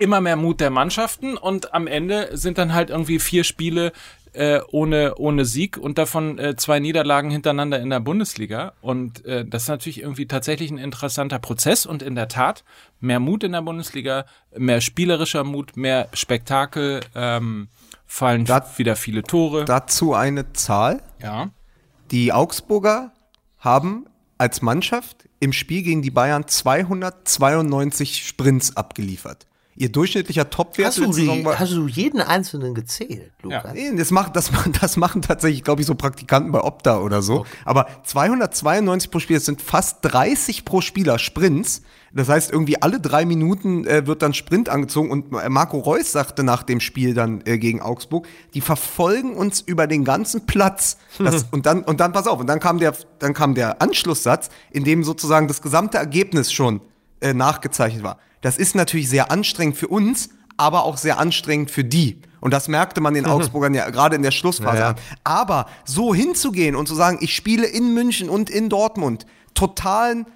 immer mehr Mut der Mannschaften und am Ende sind dann halt irgendwie vier Spiele äh, ohne, ohne Sieg und davon äh, zwei Niederlagen hintereinander in der Bundesliga. Und äh, das ist natürlich irgendwie tatsächlich ein interessanter Prozess und in der Tat mehr Mut in der Bundesliga, mehr spielerischer Mut, mehr Spektakel, ähm, fallen Dat, wieder viele Tore. Dazu eine Zahl. Ja. Die Augsburger haben als Mannschaft im Spiel gegen die Bayern 292 Sprints abgeliefert. Ihr durchschnittlicher Topwert hast du, Saison war. Hast du jeden einzelnen gezählt, Lukas? Ja. Nee, das, macht, das, das machen tatsächlich, glaube ich, so Praktikanten bei Opta oder so. Okay. Aber 292 pro Spiel, das sind fast 30 pro Spieler Sprints. Das heißt, irgendwie alle drei Minuten äh, wird dann Sprint angezogen und äh, Marco Reus sagte nach dem Spiel dann äh, gegen Augsburg, die verfolgen uns über den ganzen Platz. Das, und dann, und dann, pass auf, und dann kam der, dann kam der Anschlusssatz, in dem sozusagen das gesamte Ergebnis schon äh, nachgezeichnet war. Das ist natürlich sehr anstrengend für uns, aber auch sehr anstrengend für die. Und das merkte man den mhm. Augsburgern ja gerade in der Schlussphase ja, ja. an. Aber so hinzugehen und zu sagen, ich spiele in München und in Dortmund totalen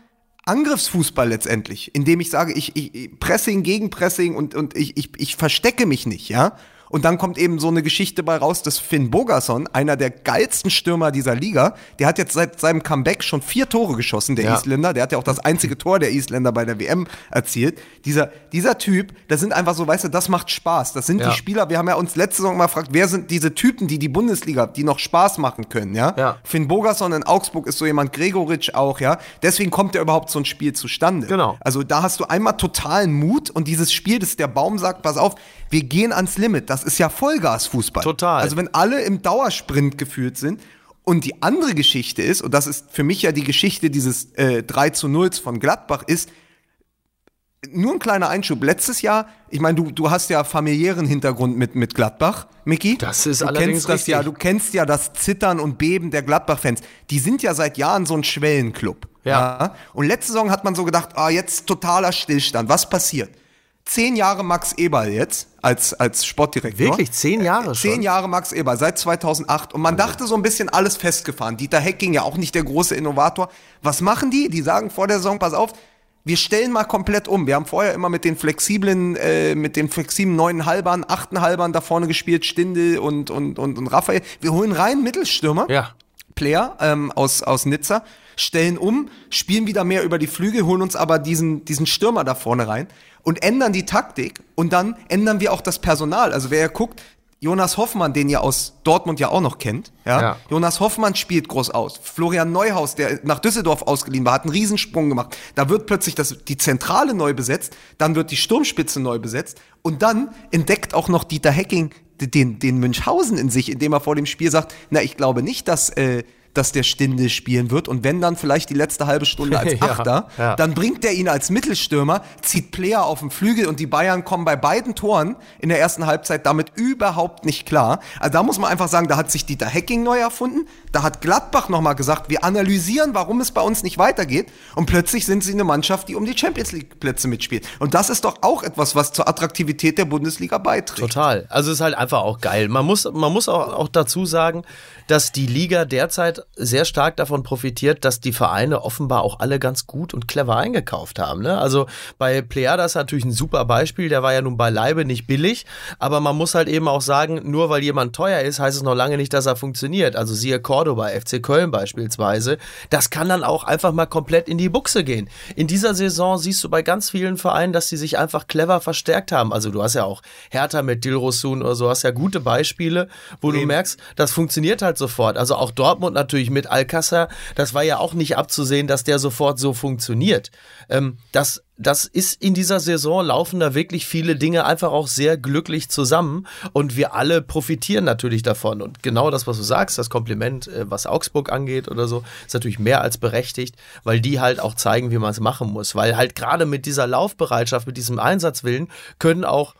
Angriffsfußball letztendlich, indem ich sage, ich, ich Pressing gegen Pressing und, und ich, ich, ich verstecke mich nicht, ja. Und dann kommt eben so eine Geschichte bei raus, dass Finn Bogason, einer der geilsten Stürmer dieser Liga, der hat jetzt seit seinem Comeback schon vier Tore geschossen, der ja. Isländer. Der hat ja auch das einzige Tor der Isländer bei der WM erzielt. Dieser, dieser Typ, das sind einfach so, weißt du, das macht Spaß. Das sind ja. die Spieler, wir haben ja uns letzte Saison mal gefragt, wer sind diese Typen, die die Bundesliga, die noch Spaß machen können, ja? ja. Finn Bogason in Augsburg ist so jemand, Gregoritsch auch, ja? Deswegen kommt ja überhaupt so ein Spiel zustande. Genau. Also da hast du einmal totalen Mut und dieses Spiel, das der Baum sagt, pass auf, wir gehen ans Limit. Das ist ja Vollgasfußball. Total. Also wenn alle im Dauersprint gefühlt sind. Und die andere Geschichte ist, und das ist für mich ja die Geschichte dieses äh, 3 zu 0 von Gladbach, ist, nur ein kleiner Einschub. Letztes Jahr, ich meine, du, du hast ja familiären Hintergrund mit, mit Gladbach, Micky. Das ist du allerdings kennst das richtig. ja, Du kennst ja das Zittern und Beben der Gladbach-Fans. Die sind ja seit Jahren so ein Schwellenclub. Ja. ja. Und letzte Saison hat man so gedacht, ah, jetzt totaler Stillstand. Was passiert? Zehn Jahre Max Eberl jetzt als, als Sportdirektor. Wirklich? Zehn Jahre schon? Zehn Jahre Max Eberl, seit 2008. Und man dachte so ein bisschen alles festgefahren. Dieter Hecking ja auch nicht der große Innovator. Was machen die? Die sagen vor der Saison, pass auf, wir stellen mal komplett um. Wir haben vorher immer mit den flexiblen, äh, mit den flexiblen neuen Halbern, achten Halbern da vorne gespielt, Stindel und, und, und, und Raphael. Wir holen rein Mittelstürmer. Ja. Player ähm, aus, aus Nizza stellen um, spielen wieder mehr über die Flügel, holen uns aber diesen, diesen Stürmer da vorne rein und ändern die Taktik und dann ändern wir auch das Personal. Also wer ja guckt, Jonas Hoffmann, den ihr aus Dortmund ja auch noch kennt, ja? ja. Jonas Hoffmann spielt groß aus. Florian Neuhaus, der nach Düsseldorf ausgeliehen war, hat einen Riesensprung gemacht. Da wird plötzlich das, die Zentrale neu besetzt, dann wird die Sturmspitze neu besetzt und dann entdeckt auch noch Dieter Hecking den, den Münchhausen in sich, indem er vor dem Spiel sagt, na, ich glaube nicht, dass äh, dass der Stindel spielen wird und wenn dann vielleicht die letzte halbe Stunde als Ja, Achter, ja. dann bringt er ihn als Mittelstürmer, zieht Player auf den Flügel und die Bayern kommen bei beiden Toren in der ersten Halbzeit damit überhaupt nicht klar. Also da muss man einfach sagen, da hat sich Dieter Hecking neu erfunden, da hat Gladbach nochmal gesagt, wir analysieren, warum es bei uns nicht weitergeht und plötzlich sind sie eine Mannschaft, die um die Champions League Plätze mitspielt. Und das ist doch auch etwas, was zur Attraktivität der Bundesliga beiträgt. Total. Also es ist halt einfach auch geil. Man muss, man muss auch, auch dazu sagen, dass die Liga derzeit sehr stark davon profitiert, dass die Vereine offenbar auch alle ganz gut und clever eingekauft haben. Ne? Also bei Plejadas ist natürlich ein super Beispiel, der war ja nun beileibe nicht billig, aber man muss halt eben auch sagen, nur weil jemand teuer ist, heißt es noch lange nicht, dass er funktioniert. Also siehe Cordoba, FC Köln beispielsweise, das kann dann auch einfach mal komplett in die Buchse gehen. In dieser Saison siehst du bei ganz vielen Vereinen, dass sie sich einfach clever verstärkt haben. Also du hast ja auch Hertha mit Dilrosun oder so, hast ja gute Beispiele, wo du merkst, das funktioniert halt sofort. Also auch Dortmund natürlich mit Alcázar, das war ja auch nicht abzusehen, dass der sofort so funktioniert. Ähm, das, das ist in dieser Saison laufen da wirklich viele Dinge einfach auch sehr glücklich zusammen und wir alle profitieren natürlich davon. Und genau das, was du sagst, das Kompliment, äh, was Augsburg angeht oder so, ist natürlich mehr als berechtigt, weil die halt auch zeigen, wie man es machen muss. Weil halt gerade mit dieser Laufbereitschaft, mit diesem Einsatzwillen können auch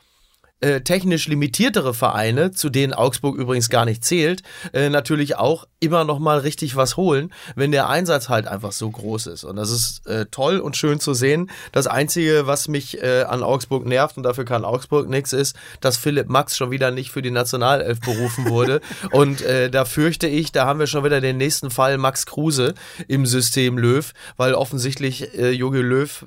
äh, technisch limitiertere Vereine, zu denen Augsburg übrigens gar nicht zählt, äh, natürlich auch immer noch mal richtig was holen, wenn der Einsatz halt einfach so groß ist. Und das ist äh, toll und schön zu sehen. Das Einzige, was mich äh, an Augsburg nervt, und dafür kann Augsburg nichts, ist, dass Philipp Max schon wieder nicht für die Nationalelf berufen wurde. und äh, da fürchte ich, da haben wir schon wieder den nächsten Fall Max Kruse im System Löw, weil offensichtlich äh, Jogi Löw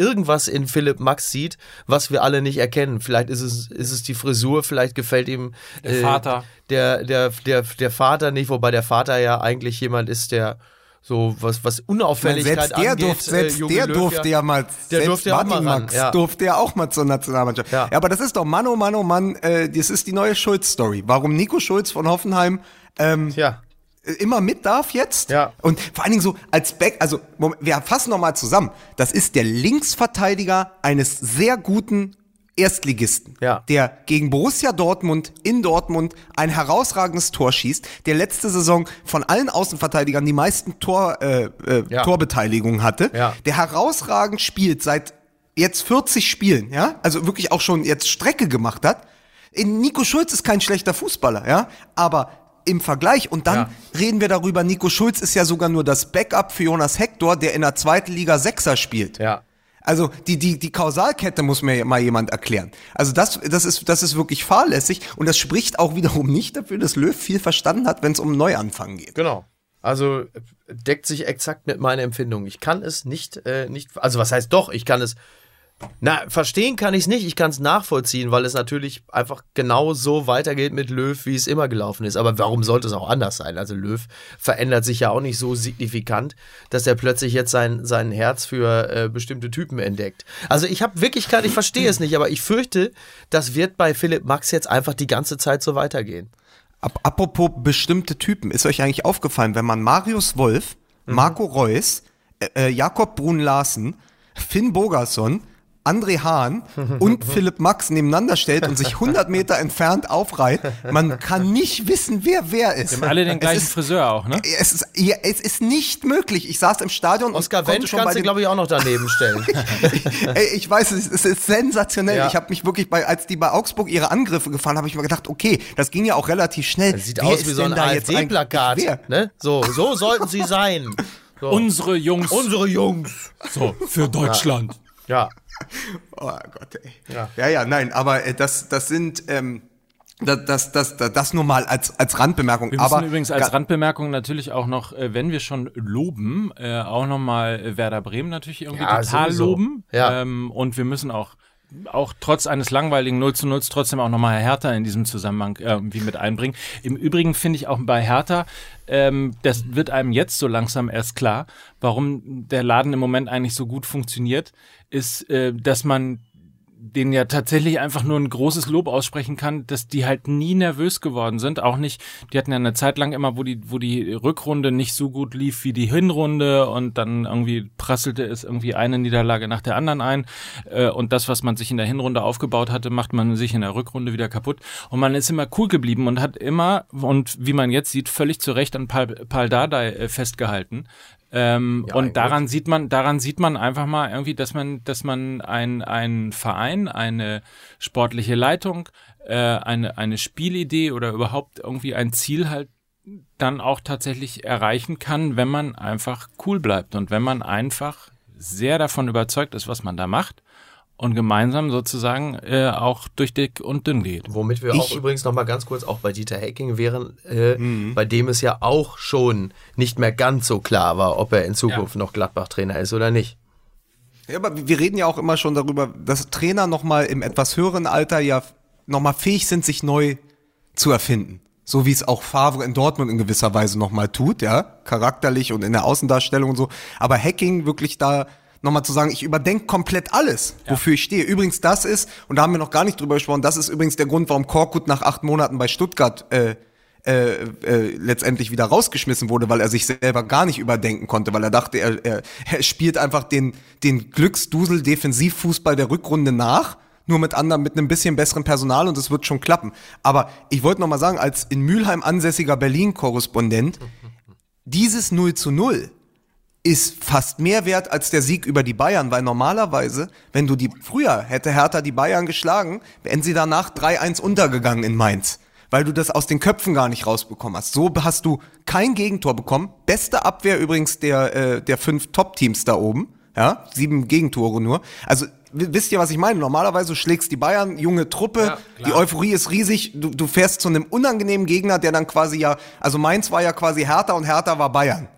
irgendwas in Philipp Max sieht, was wir alle nicht erkennen. Vielleicht ist es, ist es die Frisur, vielleicht gefällt ihm Der Vater. Der, der, der, der Vater nicht, wobei der Vater ja eigentlich jemand ist, der so was, was Unauffälligkeit selbst der, angeht. durft, selbst äh, der Löw durfte ja, mal, der selbst durfte ja auch Martin mal ran, Max ja. durfte ja auch mal zur Nationalmannschaft. Ja. Ja. aber das ist doch Mann, oh Mann, oh Mann, äh, das ist die neue Schulz-Story. Warum Nico Schulz von Hoffenheim ähm, Ja. Immer mit darf jetzt. Ja. Und vor allen Dingen so als Back, also Moment, wir fassen noch mal zusammen. Das ist der Linksverteidiger eines sehr guten Erstligisten, Ja. der gegen Borussia Dortmund in Dortmund ein herausragendes Tor schießt, der letzte Saison von allen Außenverteidigern die meisten Tor, äh, äh, Ja. Torbeteiligungen hatte, Ja. der herausragend spielt seit jetzt 40 Spielen, ja, also wirklich auch schon jetzt Strecke gemacht hat. Nico Schulz ist kein schlechter Fußballer, ja, aber im Vergleich und dann Ja. reden wir darüber, Nico Schulz ist ja sogar nur das Backup für Jonas Hector, der in der zweiten Liga Sechser spielt. Ja. Also die, die, die Kausalkette muss mir mal jemand erklären. Also das, das, ist, das ist wirklich fahrlässig und das spricht auch wiederum nicht dafür, dass Löw viel verstanden hat, wenn es um Neuanfang geht. Genau. Also äh, deckt sich exakt mit meiner Empfindung. Ich kann es nicht, äh, nicht, also was heißt doch, ich kann es, na, verstehen kann ich es nicht, ich kann es nachvollziehen, weil es natürlich einfach genau so weitergeht mit Löw, wie es immer gelaufen ist. Aber warum sollte es auch anders sein? Also Löw verändert sich ja auch nicht so signifikant, dass er plötzlich jetzt sein, sein Herz für äh, bestimmte Typen entdeckt. Also ich habe wirklich kein, ich verstehe es nicht, aber ich fürchte, das wird bei Philipp Max jetzt einfach die ganze Zeit so weitergehen. Ap apropos bestimmte Typen, ist euch eigentlich aufgefallen, wenn man Marius Wolf, Marco Reus, äh, äh, Jakob Brun-Larsen, Finn Bogerson, André Hahn und Philipp Max nebeneinander stellt und sich 100 Meter entfernt aufreiht, man kann nicht wissen, wer wer ist. Haben alle den Es gleichen ist- Friseur auch, ne? Es ist, ja, es ist nicht möglich. Ich saß im Stadion Oscar und konnte Wendt schon kannst du, glaube ich, auch noch daneben stellen. Ey, ich weiß, es ist, es ist sensationell. Ja. Ich habe mich wirklich bei, als die bei Augsburg ihre Angriffe gefahren, habe ich mir gedacht, okay, das ging ja auch relativ schnell. Das sieht Wer aus wie so ein AfD-Plakat. Ne? So, so sollten sie sein. So. Unsere Jungs. Unsere Jungs. so, für Deutschland. Ja. Oh Gott, ey. Ja. Ja, ja, nein, aber äh, das, das sind, ähm, das, das, das, das, das nur mal als, als Randbemerkung. Wir müssen aber übrigens als Randbemerkung natürlich auch noch, äh, wenn wir schon loben, äh, auch nochmal Werder Bremen natürlich irgendwie Ja, total sowieso. loben. Ja. Ähm, und wir müssen auch auch trotz eines langweiligen 0 zu 0 trotzdem auch nochmal Hertha in diesem Zusammenhang äh, irgendwie mit einbringen. Im Übrigen finde ich auch bei Hertha, ähm, das wird einem jetzt so langsam erst klar, warum der Laden im Moment eigentlich so gut funktioniert, ist, äh, dass man denen ja tatsächlich einfach nur ein großes Lob aussprechen kann, dass die halt nie nervös geworden sind. Auch nicht, die hatten ja eine Zeit lang immer, wo die, wo die Rückrunde nicht so gut lief wie die Hinrunde und dann irgendwie prasselte es irgendwie eine Niederlage nach der anderen ein. Äh, und das, was man sich in der Hinrunde aufgebaut hatte, macht man sich in der Rückrunde wieder kaputt. Und man ist immer cool geblieben und hat immer, und wie man jetzt sieht, völlig zu Recht an Pal, Pal Dardai äh, festgehalten. Ähm, ja, und daran sieht man, daran sieht man einfach mal irgendwie, dass man, dass man ein, ein Verein, eine sportliche Leitung, äh, eine, eine Spielidee oder überhaupt irgendwie ein Ziel halt dann auch tatsächlich erreichen kann, wenn man einfach cool bleibt und wenn man einfach sehr davon überzeugt ist, was man da macht und gemeinsam sozusagen äh, auch durch dick und dünn geht. Womit wir ich, auch übrigens noch mal ganz kurz auch bei Dieter Hecking wären, äh, mhm. bei dem es ja auch schon nicht mehr ganz so klar war, ob er in Zukunft ja. noch Gladbach-Trainer ist oder nicht. Ja, aber wir reden ja auch immer schon darüber, dass Trainer noch mal im etwas höheren Alter ja noch mal fähig sind, sich neu zu erfinden. So wie es auch Favre in Dortmund in gewisser Weise noch mal tut, ja, charakterlich und in der Außendarstellung und so. Aber Hacking wirklich da nochmal zu sagen, ich überdenke komplett alles, ja. wofür ich stehe. Übrigens, das ist, und da haben wir noch gar nicht drüber gesprochen, das ist übrigens der Grund, warum Korkut nach acht Monaten bei Stuttgart äh, äh, äh, letztendlich wieder rausgeschmissen wurde, weil er sich selber gar nicht überdenken konnte, weil er dachte, er, er, er spielt einfach den, den Glücksdusel Defensivfußball der Rückrunde nach, nur mit anderen, mit einem bisschen besseren Personal und es wird schon klappen. Aber ich wollte noch mal sagen, als in Mülheim ansässiger Berlin-Korrespondent, dieses 0 zu 0 ist fast mehr wert als der Sieg über die Bayern, weil normalerweise, wenn du die, früher hätte Hertha die Bayern geschlagen, wären sie danach 3-1 untergegangen in Mainz, weil du das aus den Köpfen gar nicht rausbekommen hast. So hast du kein Gegentor bekommen. Beste Abwehr übrigens der, äh, der fünf Top-Teams da oben. Ja, sieben Gegentore nur. Also wisst ihr, was ich meine? Normalerweise schlägst die Bayern, junge Truppe, ja, die Euphorie ist riesig, du, du fährst zu einem unangenehmen Gegner, der dann quasi ja, also Mainz war ja quasi Hertha und Hertha war Bayern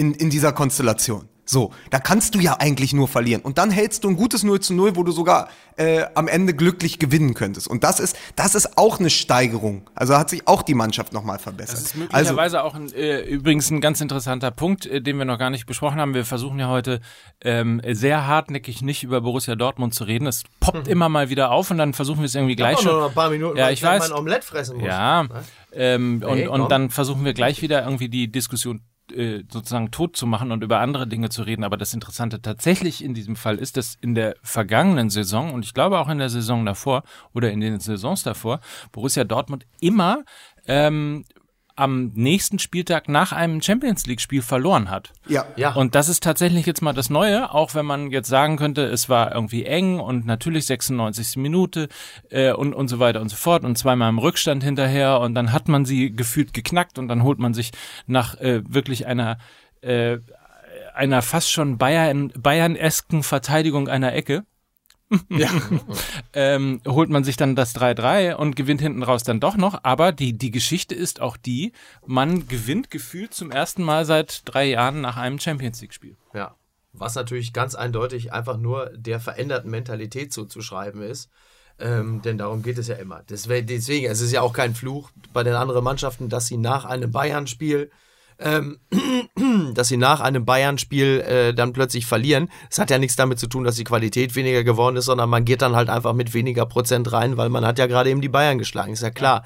in, in dieser Konstellation. So, da kannst du ja eigentlich nur verlieren. Und dann hältst du ein gutes 0 zu 0, wo du sogar äh, am Ende glücklich gewinnen könntest. Und das ist, das ist auch eine Steigerung. Also hat sich auch die Mannschaft nochmal verbessert. Das ist möglicherweise also, auch ein, äh, übrigens ein ganz interessanter Punkt, äh, den wir noch gar nicht besprochen haben. Wir versuchen ja heute ähm, sehr hartnäckig nicht über Borussia Dortmund zu reden. Es poppt mhm. immer mal wieder auf und dann versuchen wir es irgendwie gleich schon. Noch ein paar Minuten, ja, ich weiß. Mein Omelett fressen muss. Ja. Ne? Ähm, hey, und, und dann versuchen wir gleich wieder irgendwie die Diskussion äh, sozusagen tot zu machen und über andere Dinge zu reden. Aber das Interessante tatsächlich in diesem Fall ist, dass in der vergangenen Saison und ich glaube auch in der Saison davor oder in den Saisons davor Borussia Dortmund immer ähm, am nächsten Spieltag nach einem Champions League Spiel verloren hat. Ja. ja. Und das ist tatsächlich jetzt mal das Neue, auch wenn man jetzt sagen könnte, es war irgendwie eng und natürlich 96. Minute äh, und, und so weiter und so fort und zweimal im Rückstand hinterher und dann hat man sie gefühlt geknackt und dann holt man sich nach äh, wirklich einer äh, einer fast schon Bayern Bayern-esken Verteidigung einer Ecke ja. ähm, holt man sich dann das 3-3 und gewinnt hinten raus dann doch noch. Aber die, die Geschichte ist auch die, man gewinnt gefühlt zum ersten Mal seit drei Jahren nach einem Champions League-Spiel. Ja. Was natürlich ganz eindeutig einfach nur der veränderten Mentalität zuzuschreiben ist. Ähm, denn darum geht es ja immer. Deswegen, es ist ja auch kein Fluch bei den anderen Mannschaften, dass sie nach einem Bayern-Spiel ähm, dass sie nach einem Bayern-Spiel äh, dann plötzlich verlieren. Das hat ja nichts damit zu tun, dass die Qualität weniger geworden ist, sondern man geht dann halt einfach mit weniger Prozent rein, weil man hat ja gerade eben die Bayern geschlagen, ist ja klar.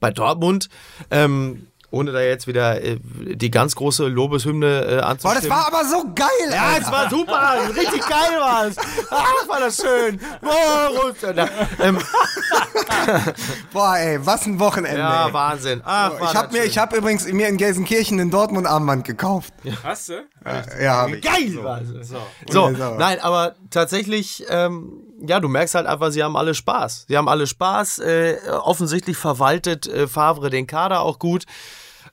Bei Dortmund ähm, ohne da jetzt wieder äh, die ganz große Lobeshymne äh, anzustimmen. Boah, das war aber so geil, Ja, es war super, richtig geil war es. Ach, war das schön. Boah, ähm. Boah, ey, was ein Wochenende. Ja, ey. Wahnsinn. Ach, oh, ich habe mir, ich habe übrigens mir in Gelsenkirchen den Dortmund Armband gekauft. Ja. Hast du? Äh, ja, hab ich. Geil so. war es. So, so. nein, aber tatsächlich ähm, ja, du merkst halt einfach, sie haben alle Spaß. Sie haben alle Spaß. Äh, offensichtlich verwaltet äh, Favre den Kader auch gut.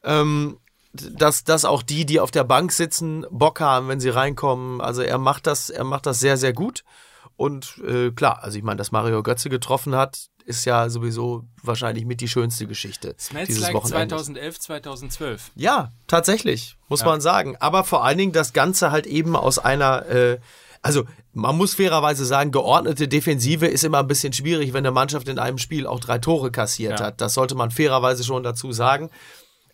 Ähm, dass, dass auch die, die auf der Bank sitzen, Bock haben, wenn sie reinkommen. Also er macht das, er macht das sehr, sehr gut. Und äh, klar, also ich meine, dass Mario Götze getroffen hat, ist ja sowieso wahrscheinlich mit die schönste Geschichte Smells dieses like Wochenendes. 2011, 2012. Ja, tatsächlich, muss ja. man sagen. Aber vor allen Dingen das Ganze halt eben aus einer äh, also man muss fairerweise sagen, geordnete Defensive ist immer ein bisschen schwierig, wenn eine Mannschaft in einem Spiel auch drei Tore kassiert ja. hat. Das sollte man fairerweise schon dazu sagen.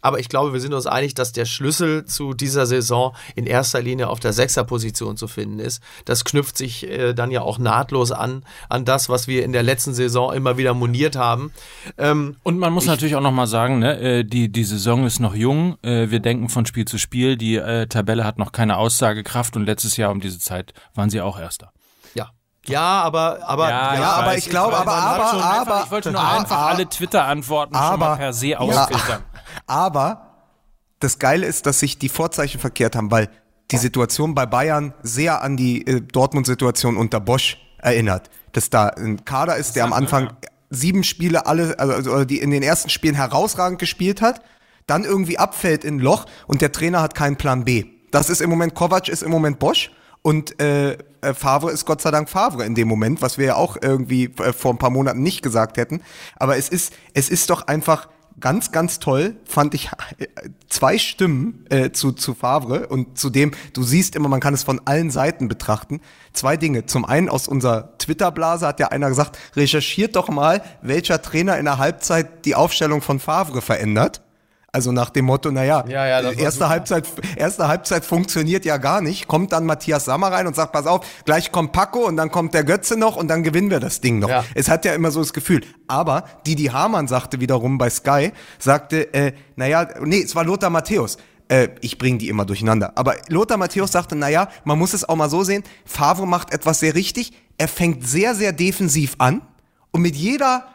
Aber ich glaube, wir sind uns einig, dass der Schlüssel zu dieser Saison in erster Linie auf der Sechserposition zu finden ist. Das knüpft sich äh, dann ja auch nahtlos an, an das, was wir in der letzten Saison immer wieder moniert haben. Ähm, Und man muss natürlich auch nochmal sagen, ne, äh, die, die Saison ist noch jung. Äh, wir denken von Spiel zu Spiel. Die äh, Tabelle hat noch keine Aussagekraft und letztes Jahr um diese Zeit waren sie auch Erster. ja. Ja, aber, aber, Ja, ich aber weiß, ich glaube, aber- aber- schon aber- ich wollte nur einfach alle Twitter-Antworten schon aber- mal per se ausfiltern. Aber das Geile ist, dass sich die Vorzeichen verkehrt haben, weil die Situation bei Bayern sehr an die äh, Dortmund-Situation unter Bosch erinnert. Dass da ein Kader ist, der am Anfang sieben Spiele alle, also also die in den ersten Spielen herausragend gespielt hat, dann irgendwie abfällt in ein Loch und der Trainer hat keinen Plan B. Das ist im Moment, Kovac ist im Moment Bosch und äh, äh, Favre ist Gott sei Dank Favre in dem Moment, was wir ja auch irgendwie äh, vor ein paar Monaten nicht gesagt hätten. Aber es ist, es ist doch einfach ganz, ganz toll, fand ich äh, zwei Stimmen äh, zu, zu Favre und zu dem, du siehst immer, man kann es von allen Seiten betrachten. Zwei Dinge. Zum einen aus unserer Twitter-Blase hat ja einer gesagt, recherchiert doch mal, welcher Trainer in der Halbzeit die Aufstellung von Favre verändert. Also nach dem Motto, naja, Ja, ja, erste, super. Halbzeit, erste Halbzeit funktioniert ja gar nicht. Kommt dann Matthias Sammer rein und sagt, pass auf, gleich kommt Paco und dann kommt der Götze noch und dann gewinnen wir das Ding noch. Ja. Es hat ja immer so das Gefühl. Aber Didi Hamann sagte wiederum bei Sky, sagte, äh, naja, nee, es war Lothar Matthäus. Äh, ich bringe die immer durcheinander. Aber Lothar Matthäus sagte, naja, man muss es auch mal so sehen, Favre macht etwas sehr richtig. Er fängt sehr, sehr defensiv an und mit jeder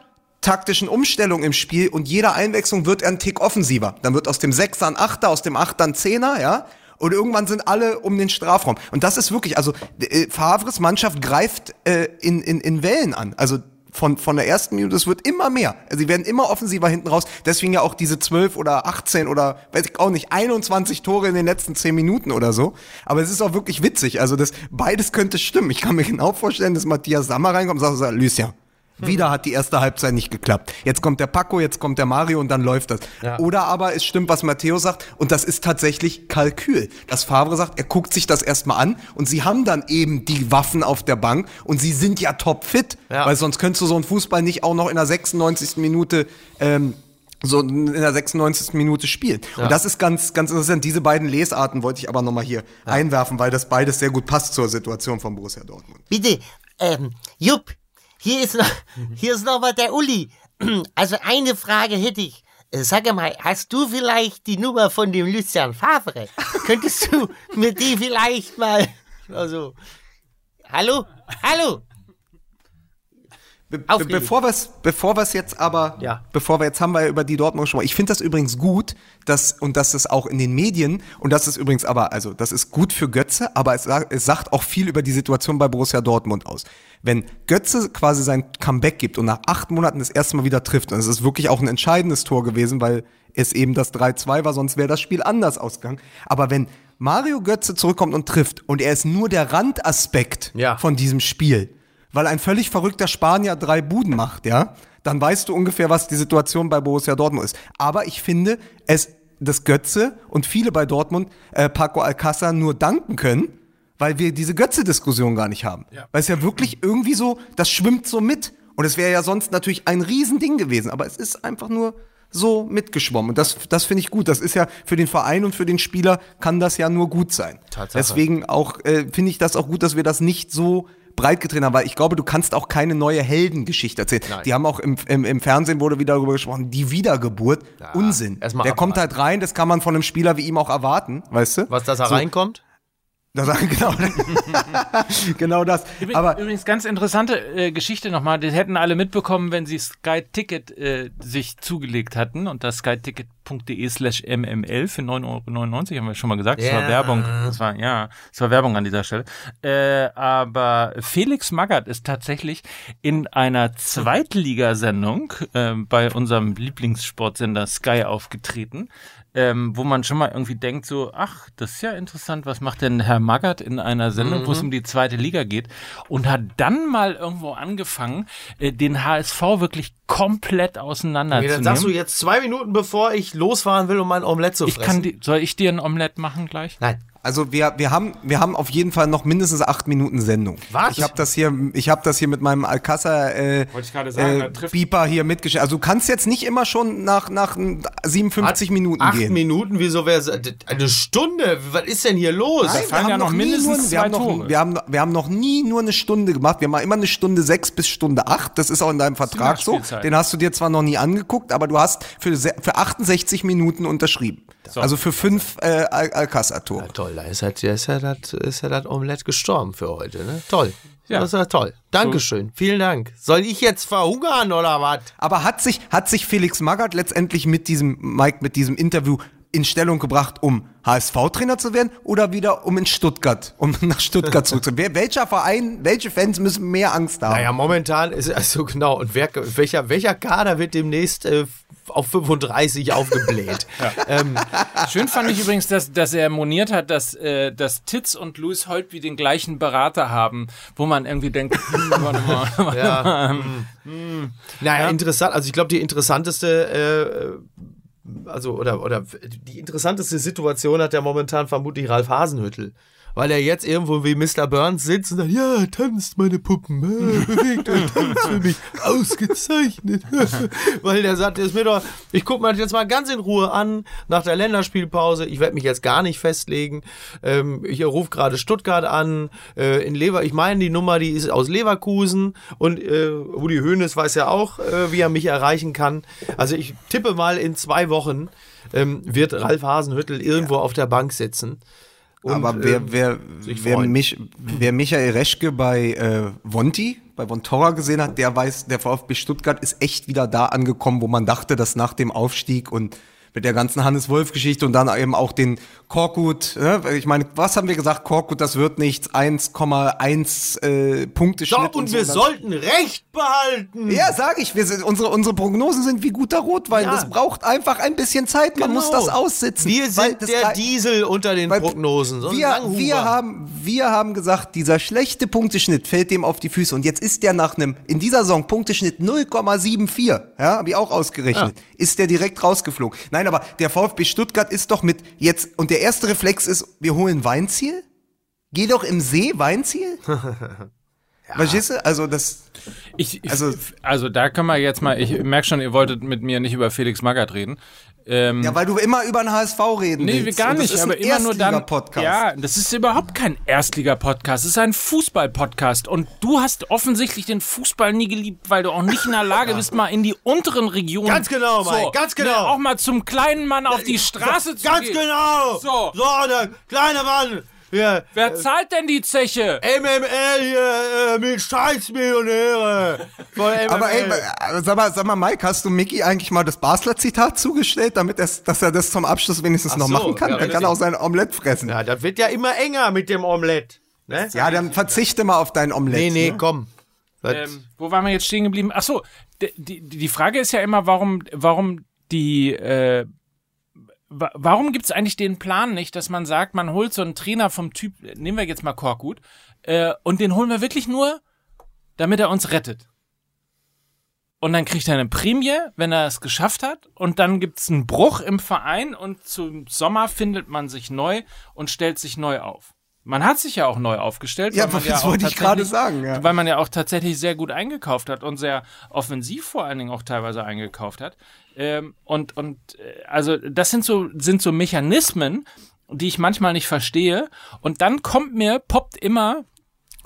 taktischen Umstellung im Spiel und jeder Einwechslung wird er ein Tick offensiver. Dann wird aus dem Sechser ein Achter, aus dem Achter ein Zehner, ja. Und irgendwann sind alle um den Strafraum. Und das ist wirklich, also äh, Favres Mannschaft greift äh, in, in, in Wellen an. Also von, von der ersten Minute, es wird immer mehr. Also sie werden immer offensiver hinten raus. Deswegen ja auch diese 12 oder 18 oder weiß ich auch nicht, 21 Tore in den letzten 10 Minuten oder so. Aber es ist auch wirklich witzig. Also das, beides könnte stimmen. Ich kann mir genau vorstellen, dass Matthias Sammer reinkommt und sagt, Lucia, wieder hat die erste Halbzeit nicht geklappt. Jetzt kommt der Paco, jetzt kommt der Mario und dann läuft das. Ja. Oder aber es stimmt, was Matteo sagt, und das ist tatsächlich Kalkül. Dass Favre sagt, er guckt sich das erstmal an und sie haben dann eben die Waffen auf der Bank und sie sind ja topfit. Ja. Weil sonst könntest du so einen Fußball nicht auch noch in der 96. Minute ähm, so in der 96. Minute spielen. Und das ist ganz, ganz interessant. Diese beiden Lesarten wollte ich aber nochmal hier einwerfen, weil das beides sehr gut passt zur Situation von Borussia Dortmund. Bitte, ähm, Jupp, hier ist noch, hier ist noch mal der Uli. Also eine Frage hätte ich. Äh, Sag mal, hast du vielleicht die Nummer von dem Lucian Favre? Könntest du mir die vielleicht mal, also, hallo, hallo? Be be bevor wir es bevor wir's jetzt aber, Ja. bevor wir jetzt haben wir über die Dortmund schon mal. Ich finde das übrigens gut, dass, und das ist auch in den Medien, und das ist übrigens aber, also, das ist gut für Götze, aber es, sagt- es sagt auch viel über die Situation bei Borussia Dortmund aus. Wenn Götze quasi sein Comeback gibt und nach acht Monaten das erste Mal wieder trifft, und es ist wirklich auch ein entscheidendes Tor gewesen, weil es eben das 3-2 war, sonst wäre das Spiel anders ausgegangen. Aber wenn Mario Götze zurückkommt und trifft, und er ist nur der Randaspekt Ja. von diesem Spiel, weil ein völlig verrückter Spanier drei Buden macht, ja, dann weißt du ungefähr, was die Situation bei Borussia Dortmund ist. Aber ich finde, es das Götze und viele bei Dortmund äh, Paco Alcázar nur danken können, weil wir diese Götze-Diskussion gar nicht haben. Weil es ja wirklich irgendwie so, das schwimmt so mit. Und es wäre ja sonst natürlich ein Riesending gewesen, aber es ist einfach nur so mitgeschwommen. Und das, das finde ich gut. Das ist ja für den Verein und für den Spieler kann das ja nur gut sein. Tatsache. Deswegen auch äh, finde ich das auch gut, dass wir das nicht so breit getreten haben, weil ich glaube, du kannst auch keine neue Heldengeschichte erzählen. Nein. Die haben auch im, im, im Fernsehen wurde wieder darüber gesprochen, die Wiedergeburt, Unsinn. erst mal Der abwarten. kommt halt rein, das kann man von einem Spieler wie ihm auch erwarten, weißt du? Was, dass er So. reinkommt? Das, genau, genau das. Übrigens, Aber übrigens ganz interessante äh, Geschichte nochmal. Das hätten alle mitbekommen, wenn sie Sky Ticket äh, sich zugelegt hatten. Und das skyticket.de slash mml für 9,99 Euro, haben wir schon mal gesagt. Das war. Werbung. Das war, ja, das war Werbung an dieser Stelle. Äh, aber Felix Magath ist tatsächlich in einer Zweitligasendung äh, bei unserem Lieblingssportsender Sky aufgetreten. Ähm, wo man schon mal irgendwie denkt, so, ach, das ist ja interessant, was macht denn Herr Magath in einer Sendung, wo es um die zweite Liga geht und hat dann mal irgendwo angefangen, äh, den HSV wirklich komplett Okay, auseinanderzunehmen. dann sagst du jetzt zwei Minuten, bevor ich losfahren will, um mein Omelett zu ich fressen. kann, die, soll ich dir ein Omelett machen gleich? Nein. Also wir, wir haben wir haben auf jeden Fall noch mindestens acht Minuten Sendung. Was? Ich habe das hier ich habe das hier mit meinem Alcázar äh, sagen, äh, Beeper hier mitgeschickt. Also du kannst jetzt nicht immer schon nach nach 57 Minuten Acht gehen. Minuten, wieso wäre es eine Stunde? Was ist denn hier los? Nein, fallen wir ja haben noch nie mindestens nur, wir zwei haben noch, Tore. Wir haben, wir haben noch nie nur eine Stunde gemacht. Wir machen immer eine Stunde sechs bis Stunde acht. Das ist auch in deinem Vertrag so. Den hast du dir zwar noch nie angeguckt, aber du hast für, für 68 Minuten unterschrieben. Also für fünf äh, Al Alcázar-Tore. Ja, toll, da ist halt, ist ja das, ist ja das Omelett gestorben für heute, ne? Toll. Ja. Das ist ja toll. Dankeschön. Vielen Dank. Soll ich jetzt verhungern oder was? Aber hat sich, hat sich Felix Magath letztendlich mit diesem, Mike, mit diesem Interview in Stellung gebracht, um HSV-Trainer zu werden oder wieder um in Stuttgart, um nach Stuttgart zurückzukehren? Welcher Verein, welche Fans müssen mehr Angst haben? Naja, momentan ist also genau. Und wer, welcher, welcher Kader wird demnächst äh, auf 35 aufgebläht? ähm, Schön fand ich übrigens, dass, dass er moniert hat, dass, äh, dass Titz und Louis Holtby den gleichen Berater haben, wo man irgendwie denkt, hm, warte mal, warte Ja. mal. naja, interessant. Also ich glaube, die interessanteste, äh, also oder oder die interessanteste Situation hat ja momentan vermutlich Ralf Hasenhüttel. Weil er jetzt irgendwo wie Mr. Burns sitzt und sagt, ja, tanzt meine Puppen, äh, bewegt euch, tanzt für mich, ausgezeichnet. Weil der sagt, ist mir doch, ich gucke mir das jetzt mal ganz in Ruhe an, nach der Länderspielpause, ich werde mich jetzt gar nicht festlegen. Ähm, ich rufe gerade Stuttgart an, äh, in Lever, ich meine die Nummer, die ist aus Leverkusen und äh, Rudi Hoeneß weiß ja auch, äh, wie er mich erreichen kann. Also ich tippe mal, in zwei Wochen ähm, wird Ralf Hasenhüttel irgendwo auf der Bank sitzen. Und, Aber wer, ähm, wer, wer, mich, wer Michael Reschke bei äh, Vonti, bei Vontora gesehen hat, der weiß, der VfB Stuttgart ist echt wieder da angekommen, wo man dachte, dass nach dem Aufstieg und mit der ganzen Hannes-Wolf-Geschichte und dann eben auch den Korkut, ne? ich meine, was haben wir gesagt? Korkut, das wird nichts, 1,1 äh, Punkte Doch, Schnitt und so. wir sollten Recht behalten. Ja, sag ich, wir sind, unsere, unsere Prognosen sind wie guter Rotwein. Ja. Das braucht einfach ein bisschen Zeit, man muss Genau. das aussitzen. Wir sind der Diesel unter den Prognosen. So wir, wir, haben, wir haben gesagt, dieser schlechte Punkteschnitt fällt dem auf die Füße. Und jetzt ist der nach einem, in dieser Saison Punkteschnitt 0,74, ja, habe ich auch ausgerechnet, ist der direkt rausgeflogen. Nein, aber der VfB Stuttgart ist doch mit jetzt, und der erste Reflex ist, wir holen Weinziel? Geh doch im See Weinziel? Verstehst du? Also das, Ich, ich, Also- also, also da können wir jetzt mal, ich merke schon, ihr wolltet mit mir nicht über Felix Magath reden. Ähm, ja, weil du immer über den HSV reden Nee, willst. gar Und das nicht, ist aber ein immer nur dann. Erstliga-Podcast. Ja, das ist überhaupt kein Erstliga-Podcast, es ist ein Fußball-Podcast. Und du hast offensichtlich den Fußball nie geliebt, weil du auch nicht in der Lage bist, mal in die unteren Regionen. Ganz genau, Mike, ganz genau. Ne, auch mal zum kleinen Mann auf die Straße zu Ganz gehen. genau. So. so, der kleine Mann. Hier, Wer zahlt denn die Zeche? MML hier, äh, mit Scheißmillionäre. Von MML. Aber ey, äh, sag mal, sag mal, Mike, hast du Mickey eigentlich mal das Basler Zitat zugestellt, damit es, dass er das zum Abschluss wenigstens Ach noch so, machen kann? ja, er kann richtig. auch sein Omelett fressen. Ja, ja, das wird ja immer enger mit dem Omelett. Ne? dann verzichte mal auf dein Omelett. Nee, nee, ne? komm. Ähm, wo waren wir jetzt stehen geblieben? Ach so, die, die, die Frage ist ja immer, warum, warum die, äh, warum gibt es eigentlich den Plan nicht, dass man sagt, man holt so einen Trainer vom Typ, nehmen wir jetzt mal Korkut, äh, und den holen wir wirklich nur, damit er uns rettet. Und dann kriegt er eine Prämie, wenn er es geschafft hat. Und dann gibt's einen Bruch im Verein und zum Sommer findet man sich neu und stellt sich neu auf. Man hat sich ja auch neu aufgestellt. Ja, weil man das auch wollte ich gerade sagen, ja. Weil man ja auch tatsächlich sehr gut eingekauft hat und sehr offensiv vor allen Dingen auch teilweise eingekauft hat. Ähm, und und äh, also das sind so sind so Mechanismen, die ich manchmal nicht verstehe. Und dann kommt mir poppt immer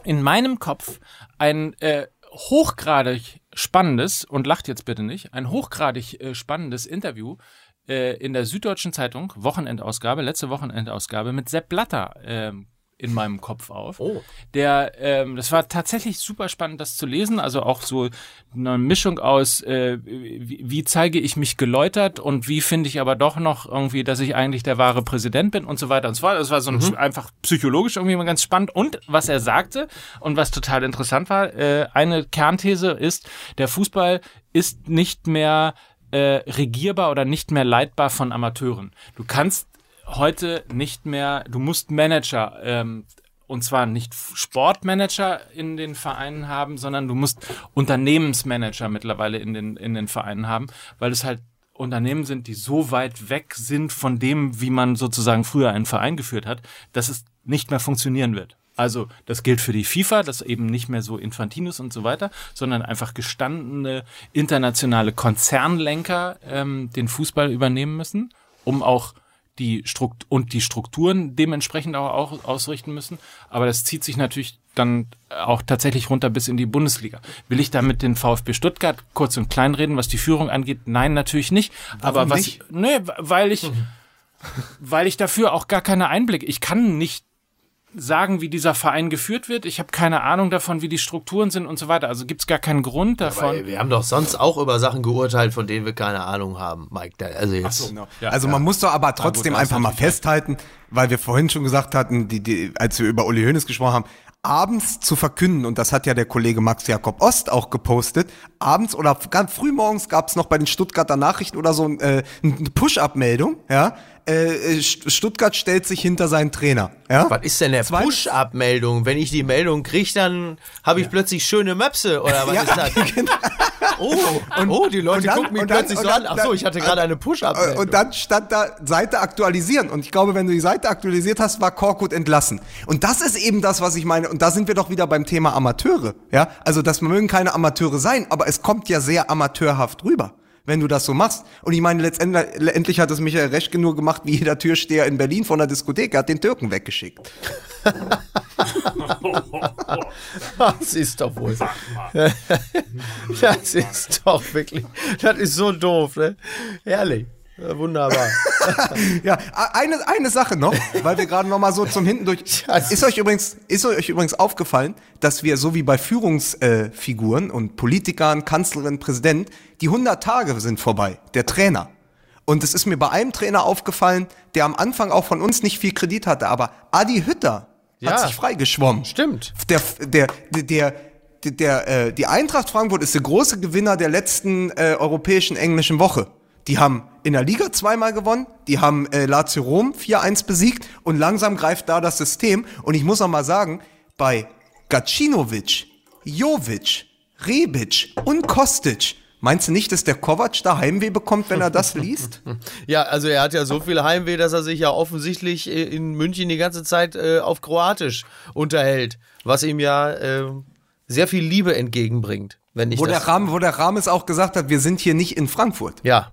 in meinem Kopf ein äh, hochgradig spannendes und lacht jetzt bitte nicht ein hochgradig äh, spannendes Interview äh, in der Süddeutschen Zeitung Wochenendausgabe letzte Wochenendausgabe mit Sepp Blatter ähm, in meinem Kopf auf. Oh. Der, ähm, das war tatsächlich super spannend, das zu lesen. Also auch so eine Mischung aus, äh, wie, wie zeige ich mich geläutert und wie finde ich aber doch noch irgendwie, dass ich eigentlich der wahre Präsident bin und so weiter und so fort. Das war so ein, einfach psychologisch irgendwie mal ganz spannend. Und was er sagte und was total interessant war, äh, eine Kernthese ist, der Fußball ist nicht mehr äh, regierbar oder nicht mehr leitbar von Amateuren. Du kannst heute nicht mehr, du musst Manager, ähm, und zwar nicht Sportmanager in den Vereinen haben, sondern du musst Unternehmensmanager mittlerweile in den, in den Vereinen haben, weil es halt Unternehmen sind, die so weit weg sind von dem, wie man sozusagen früher einen Verein geführt hat, dass es nicht mehr funktionieren wird. Also das gilt für die FIFA, das eben nicht mehr so Infantinus und so weiter, sondern einfach gestandene internationale Konzernlenker ähm, den Fußball übernehmen müssen, um auch die Strukt und die Strukturen dementsprechend auch, auch ausrichten müssen. Aber das zieht sich natürlich dann auch tatsächlich runter bis in die Bundesliga. Will ich damit den VfB Stuttgart kurz und klein reden, was die Führung angeht? Nein, natürlich nicht. Warum Aber was, nicht? nee, weil ich, weil ich dafür auch gar keine Einblicke. Ich kann nicht sagen, wie dieser Verein geführt wird. Ich habe keine Ahnung davon, wie die Strukturen sind und so weiter. Also gibt es gar keinen Grund davon. Weil wir haben doch sonst auch über Sachen geurteilt, von denen wir keine Ahnung haben, Mike. Da- Also jetzt. Ja, also man muss doch aber trotzdem hast einfach mal festhalten, weil wir vorhin schon gesagt hatten, die, die, als wir über Uli Hoeneß gesprochen haben, abends zu verkünden, und das hat ja der Kollege Max Jakob Ost auch gepostet, abends oder ganz frühmorgens gab es noch bei den Stuttgarter Nachrichten oder so ein, äh, eine Push-Up-Meldung, ja, äh, St- Stuttgart stellt sich hinter seinen Trainer, ja. Was ist denn der Push-Up-Meldung? Wenn ich die Meldung kriege, dann habe ich plötzlich schöne Möpse oder was Ja, ist das? Oh, oh, die Leute und dann- gucken mich und dann- plötzlich und so dann- an. Ach so, ich hatte gerade eine Push-Up-Meldung. Und dann stand da Seite aktualisieren. Und ich glaube, wenn du die Seite aktualisiert hast, war Korkut entlassen. Und das ist eben das, was ich meine. Und da sind wir doch wieder beim Thema Amateure. Ja, also das mögen keine Amateure sein, aber es kommt ja sehr amateurhaft rüber. Wenn du das so machst. Und ich meine, letztendlich hat es Michael Reschke nur gemacht, wie jeder Türsteher in Berlin von der Diskothek. Hat den Türken weggeschickt. Das ist doch wohl. Das ist doch wirklich. Das ist so doof, ne? Herrlich. Ja, Wunderbar. Ja, eine, eine Sache noch, weil wir gerade noch mal so zum Hinten durch. Ist euch übrigens, ist euch übrigens aufgefallen, dass wir so wie bei Führungsfiguren äh, und Politikern, Kanzlerin, Präsident, die 100 Tage sind vorbei, der Trainer. Und es ist mir bei einem Trainer aufgefallen, der am Anfang auch von uns nicht viel Kredit hatte, aber Adi Hütter Ja. hat sich freigeschwommen. Stimmt. Der, der, der, der, der, der äh, die Eintracht Frankfurt ist der große Gewinner der letzten äh, europäischen englischen Woche. Die haben in der Liga zweimal gewonnen, die haben äh, Lazio Rom 4-1 besiegt und langsam greift da das System. Und ich muss noch mal sagen, bei Gacinovic, Jovic, Rebic und Kostic, meinst du nicht, dass der Kovac da Heimweh bekommt, wenn er das liest? Ja, also er hat ja so viel Heimweh, dass er sich ja offensichtlich äh, in München die ganze Zeit äh, auf Kroatisch unterhält, was ihm ja äh, sehr viel Liebe entgegenbringt, wenn ich wo, das. der Rahmen, wo der Rames auch gesagt hat, wir sind hier nicht in Frankfurt. ja.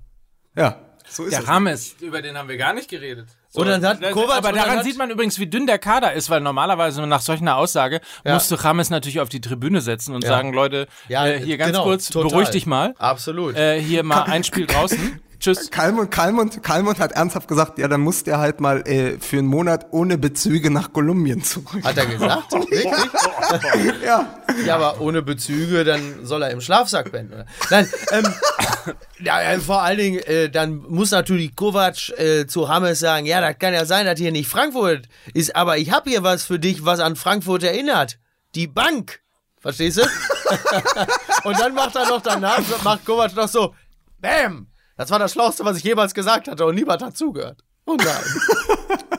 Ja, so ist Der es. Rames, über den haben wir gar nicht geredet. So, Und dann hat das- Kovac- aber und dann daran hat- sieht man übrigens, wie dünn der Kader ist, weil normalerweise nach solch einer Aussage Ja. musste Rames natürlich auf die Tribüne setzen und Ja. sagen, Leute, Ja, äh, hier ganz genau, kurz, total. beruhig dich mal. Absolut. Äh, hier mal ein Spiel draußen. Tschüss. Kalmund, Kalmund, Kalmund hat ernsthaft gesagt, ja, dann muss der halt mal äh, für einen Monat ohne Bezüge nach Kolumbien zurück. Hat er gesagt? Wirklich? Ja. Ja, aber ohne Bezüge, dann soll er im Schlafsack pennen. Oder? Nein, ähm, ja, ja, vor allen Dingen, äh, dann muss natürlich Kovac äh, zu Hammes sagen, ja, das kann ja sein, dass hier nicht Frankfurt ist, aber ich habe hier was für dich, was an Frankfurt erinnert. Die Bank. Verstehst du? Und dann macht er noch danach, macht Kovac noch so, Bäm! Das war das Schlauste, was ich jemals gesagt hatte und niemand hat zugehört. Oh nein.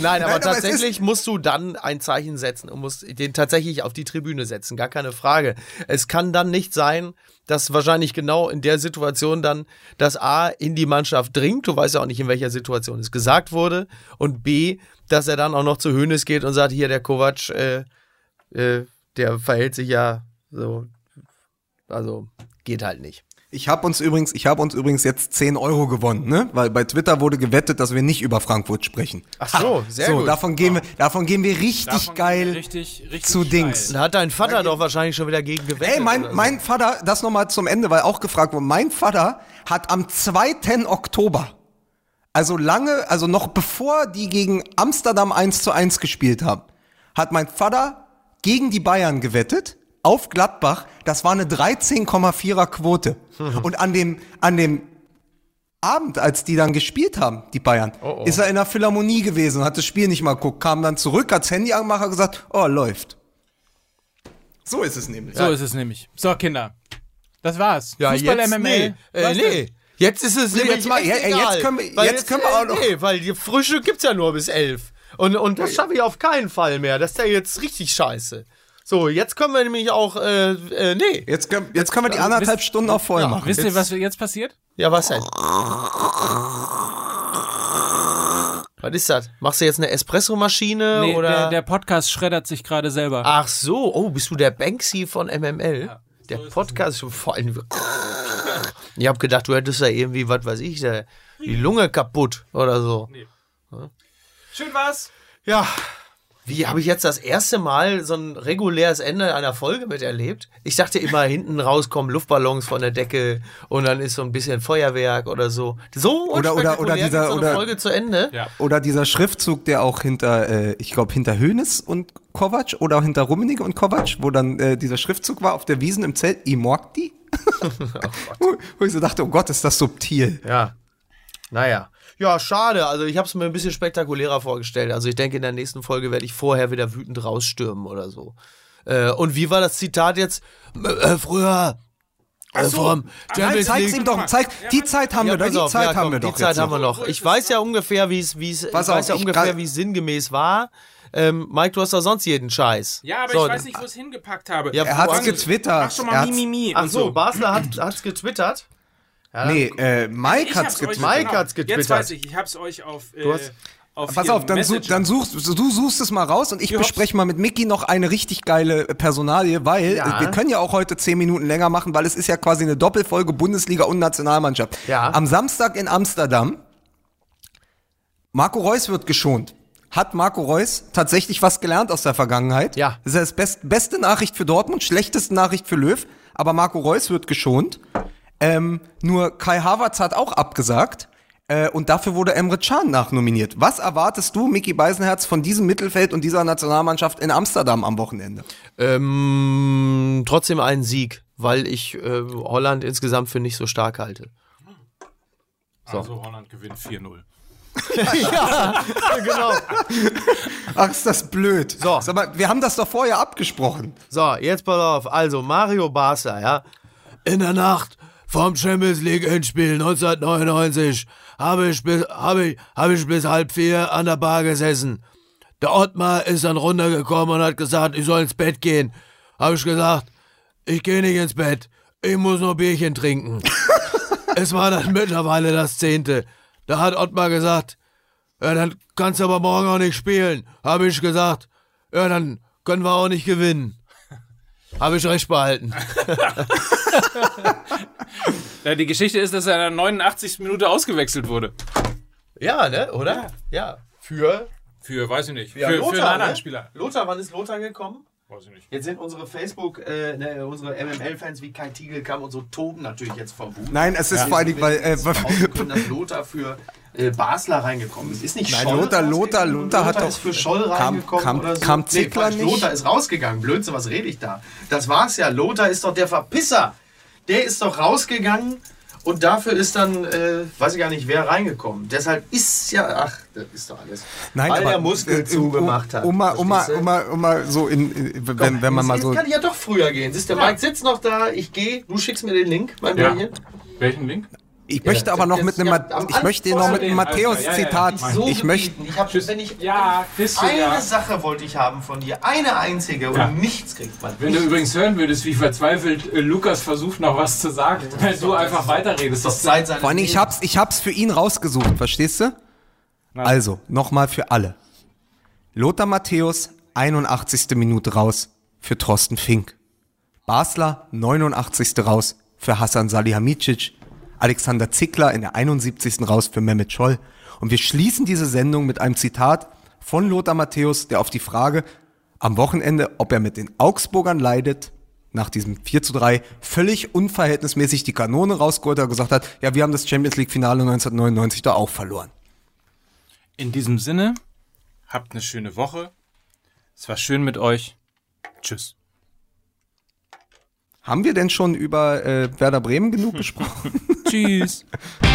Nein, aber Nein, aber tatsächlich musst du dann ein Zeichen setzen und musst den tatsächlich auf die Tribüne setzen, gar keine Frage. Es kann dann nicht sein, dass wahrscheinlich genau in der Situation dann das A in die Mannschaft dringt, du weißt ja auch nicht, in welcher Situation es gesagt wurde, und B, dass er dann auch noch zu Hönes geht und sagt, hier der Kovac, äh, äh, der verhält sich ja so, also geht halt nicht. Ich habe uns übrigens, ich habe uns übrigens jetzt 10 Euro gewonnen, ne? Weil bei Twitter wurde gewettet, dass wir nicht über Frankfurt sprechen. Ach so, sehr so, gut. davon gehen wir, davon gehen wir richtig Davon geil. Richtig, richtig zu Dings. Da hat dein Vater doch wahrscheinlich schon wieder gegen gewettet. Ey, mein, so. mein Vater, das nochmal zum Ende, weil auch gefragt wurde, mein Vater hat am 2. Oktober, also lange, also noch bevor die gegen Amsterdam 1 zu 1 gespielt haben, hat mein Vater gegen die Bayern gewettet, auf Gladbach, das war eine 13,4er Quote. Und an dem, an dem Abend, als die dann gespielt haben, die Bayern, Oh, ist er in der Philharmonie gewesen und hat das Spiel nicht mal geguckt, kam dann zurück, hat's Handy angemacht, hat gesagt, oh, läuft. So ist es nämlich. So ist es nämlich. So, Kinder. Das war's. Ja, Fußball jetzt, MML. Nee, äh, nee. Jetzt ist es Nee, nämlich jetzt mal- ja, jetzt egal, können wir- weil jetzt können wir auch noch- Nee, weil die Frühstück gibt's ja nur bis elf. Und, und das schaffe ich auf keinen Fall mehr. Das ist ja jetzt richtig scheiße. So, jetzt können wir nämlich auch, äh, äh, nee. Jetzt können, jetzt können wir die anderthalb Stunden auch voll machen. Wisst ihr, was jetzt passiert? Ja, was denn? Was ist das? Machst du jetzt eine Espressomaschine Nee, oder? der, der Podcast schreddert sich gerade selber. Ach so, oh, bist du der Banksy von MML? der Podcast schon vor allem. Ich hab gedacht, du hättest da irgendwie, was weiß ich, da, die Lunge kaputt oder so. Schön war's. Ja. Wie habe ich jetzt das erste Mal so ein reguläres Ende einer Folge miterlebt? Ich dachte immer, hinten raus kommen Luftballons von der Decke und dann ist so ein bisschen Feuerwerk oder so. So Oder- oder- oder unspektakulär dieser- so eine oder- Folge zu Ende. Ja. Oder dieser Schriftzug, der auch hinter, äh, ich glaube, hinter Hönes und Kovac oder auch hinter Rummenigge und Kovac, wo dann äh, dieser Schriftzug war auf der Wiesen im Zelt, Imorgti. wo, wo ich so dachte, oh Gott, ist das subtil. Ja. Naja. Ja, schade. Also ich habe es mir ein bisschen spektakulärer vorgestellt. Also ich denke, in der nächsten Folge werde ich vorher wieder wütend rausstürmen oder so. Äh, und wie war das Zitat jetzt? Äh, früher äh, vom Nein, zeig's ihm doch, zeig, die Zeit haben Ja, wir doch, die auf, Zeit ja, haben komm, wir doch Die Zeit haben wir noch. Ich weiß ja ungefähr, wie es, wie es, ich weiß auf, ja ich ungefähr, wie es sinngemäß war. Ähm, Mike, du hast doch sonst jeden Scheiß. Ja, aber So, ich weiß nicht, wo ich es hingepackt habe. Ja, Er hat's getwittert. Mach schon Er mal hat's- Mimimi Ach so, so. Basler hat hat's getwittert. Ja, Nee, äh, Mike Ich hat's getwittert. Mike genau. hat's getwittert. Jetzt weiß ich, ich hab's euch auf. Äh, Du hast- auf Pass auf, dann, such, dann suchst du suchst es mal raus und ich bespreche mal mit Mickey noch eine richtig geile Personalie, weil Ja. äh, wir können ja auch heute zehn Minuten länger machen, weil es ist ja quasi eine Doppelfolge Bundesliga und Nationalmannschaft. Ja. Am Samstag in Amsterdam, Marco Reus wird geschont. Hat Marco Reus tatsächlich was gelernt aus der Vergangenheit? Ja. Das ist das best, beste Nachricht für Dortmund, schlechteste Nachricht für Löw, aber Marco Reus wird geschont. Ähm, nur Kai Havertz hat auch abgesagt. Äh, und dafür wurde Emre Can nachnominiert. Was erwartest du, Mickey Beisenherz, von diesem Mittelfeld und dieser Nationalmannschaft in Amsterdam am Wochenende? Ähm, trotzdem einen Sieg, weil ich äh, Holland insgesamt für nicht so stark halte. Also Holland gewinnt 4-0. ja, genau. Ach, ist das blöd. So. Sag mal, wir haben das doch vorher abgesprochen. So, jetzt pass auf. Also, Mario Barca, ja. In der Nacht vom Champions League Endspiel 1999 habe ich, bis, habe, ich, habe ich bis halb vier an der Bar gesessen. Der Ottmar ist dann runtergekommen und hat gesagt, ich soll ins Bett gehen. Habe ich gesagt, ich gehe nicht ins Bett. Ich muss noch Bierchen trinken. es war dann mittlerweile das zehnte. Da hat Ottmar gesagt, ja, dann kannst du aber morgen auch nicht spielen. Habe ich gesagt, ja, dann können wir auch nicht gewinnen. Habe ich recht behalten. Ja, die Geschichte ist, dass er in der 89. Minute ausgewechselt wurde. Ja, ne, oder? Ja. Für? Für, weiß ich nicht, Ja, für, Lothar, für einen anderen ne? Spieler. Lothar, wann ist Lothar gekommen? Weiß ich nicht. Jetzt sind unsere Facebook, äh, ne, unsere MML-Fans wie Kai Tiegelkamm und so toben natürlich jetzt vor Wut. Nein, es ist vor allen Dingen, weil. Äh, können, dass Lothar für äh, Basler reingekommen ist. Ist nicht Nein, Scholl Lothar-? Lothar- Lothar hat doch- ist für Scholl Kam- reingekommen kam- oder so. kam Zickler Quatsch, nicht? Lothar ist rausgegangen. Blödsinn, was rede ich da? Das war's ja. Lothar ist doch der Verpisser. Der ist doch rausgegangen und dafür ist dann, äh, weiß ich gar nicht, wer reingekommen. Deshalb ist ja, ach, das ist doch alles. Nein, Weil aber, der Muskel äh, zugemacht hat. Um mal, um um mal, um mal so in, in wenn, wenn man mal so. kann ich ja doch früher gehen. Siehst du, Mike sitzt noch da, ich gehe, du schickst mir den Link, mein Ja. Bärchen. Welchen Link? Ich möchte Ja, aber noch mit einem, ja, ich möchte noch mit einem Matthäus-Zitat. Ja, ja, ja, So Ich möchte, ich hab, wenn ich, Ja, bist du eine ja. Sache wollte ich haben von dir, eine einzige und Ja. nichts kriegt man. Wenn du übrigens hören würdest, wie verzweifelt äh, Lukas versucht, noch was zu sagen, wenn du einfach weiterredest. das Zeit seines vor allem, ich hab's, ich hab's für ihn rausgesucht, verstehst du? Also, nochmal für alle. Lothar Matthäus, 81. Minute raus für Thorsten Fink. Basler, 89. raus für Hassan Salihamidzic. Alexander Zickler in der 71. raus für Mehmet Scholl. Und wir schließen diese Sendung mit einem Zitat von Lothar Matthäus, der auf die Frage am Wochenende, ob er mit den Augsburgern leidet, nach diesem 4 zu 3 völlig unverhältnismäßig die Kanone rausgeholt hat und gesagt hat, ja, wir haben das Champions League Finale 1999 da auch verloren. In diesem Sinne, habt eine schöne Woche. Es war schön mit euch. Tschüss. Haben wir denn schon über äh, Werder Bremen genug gesprochen? Tschüss.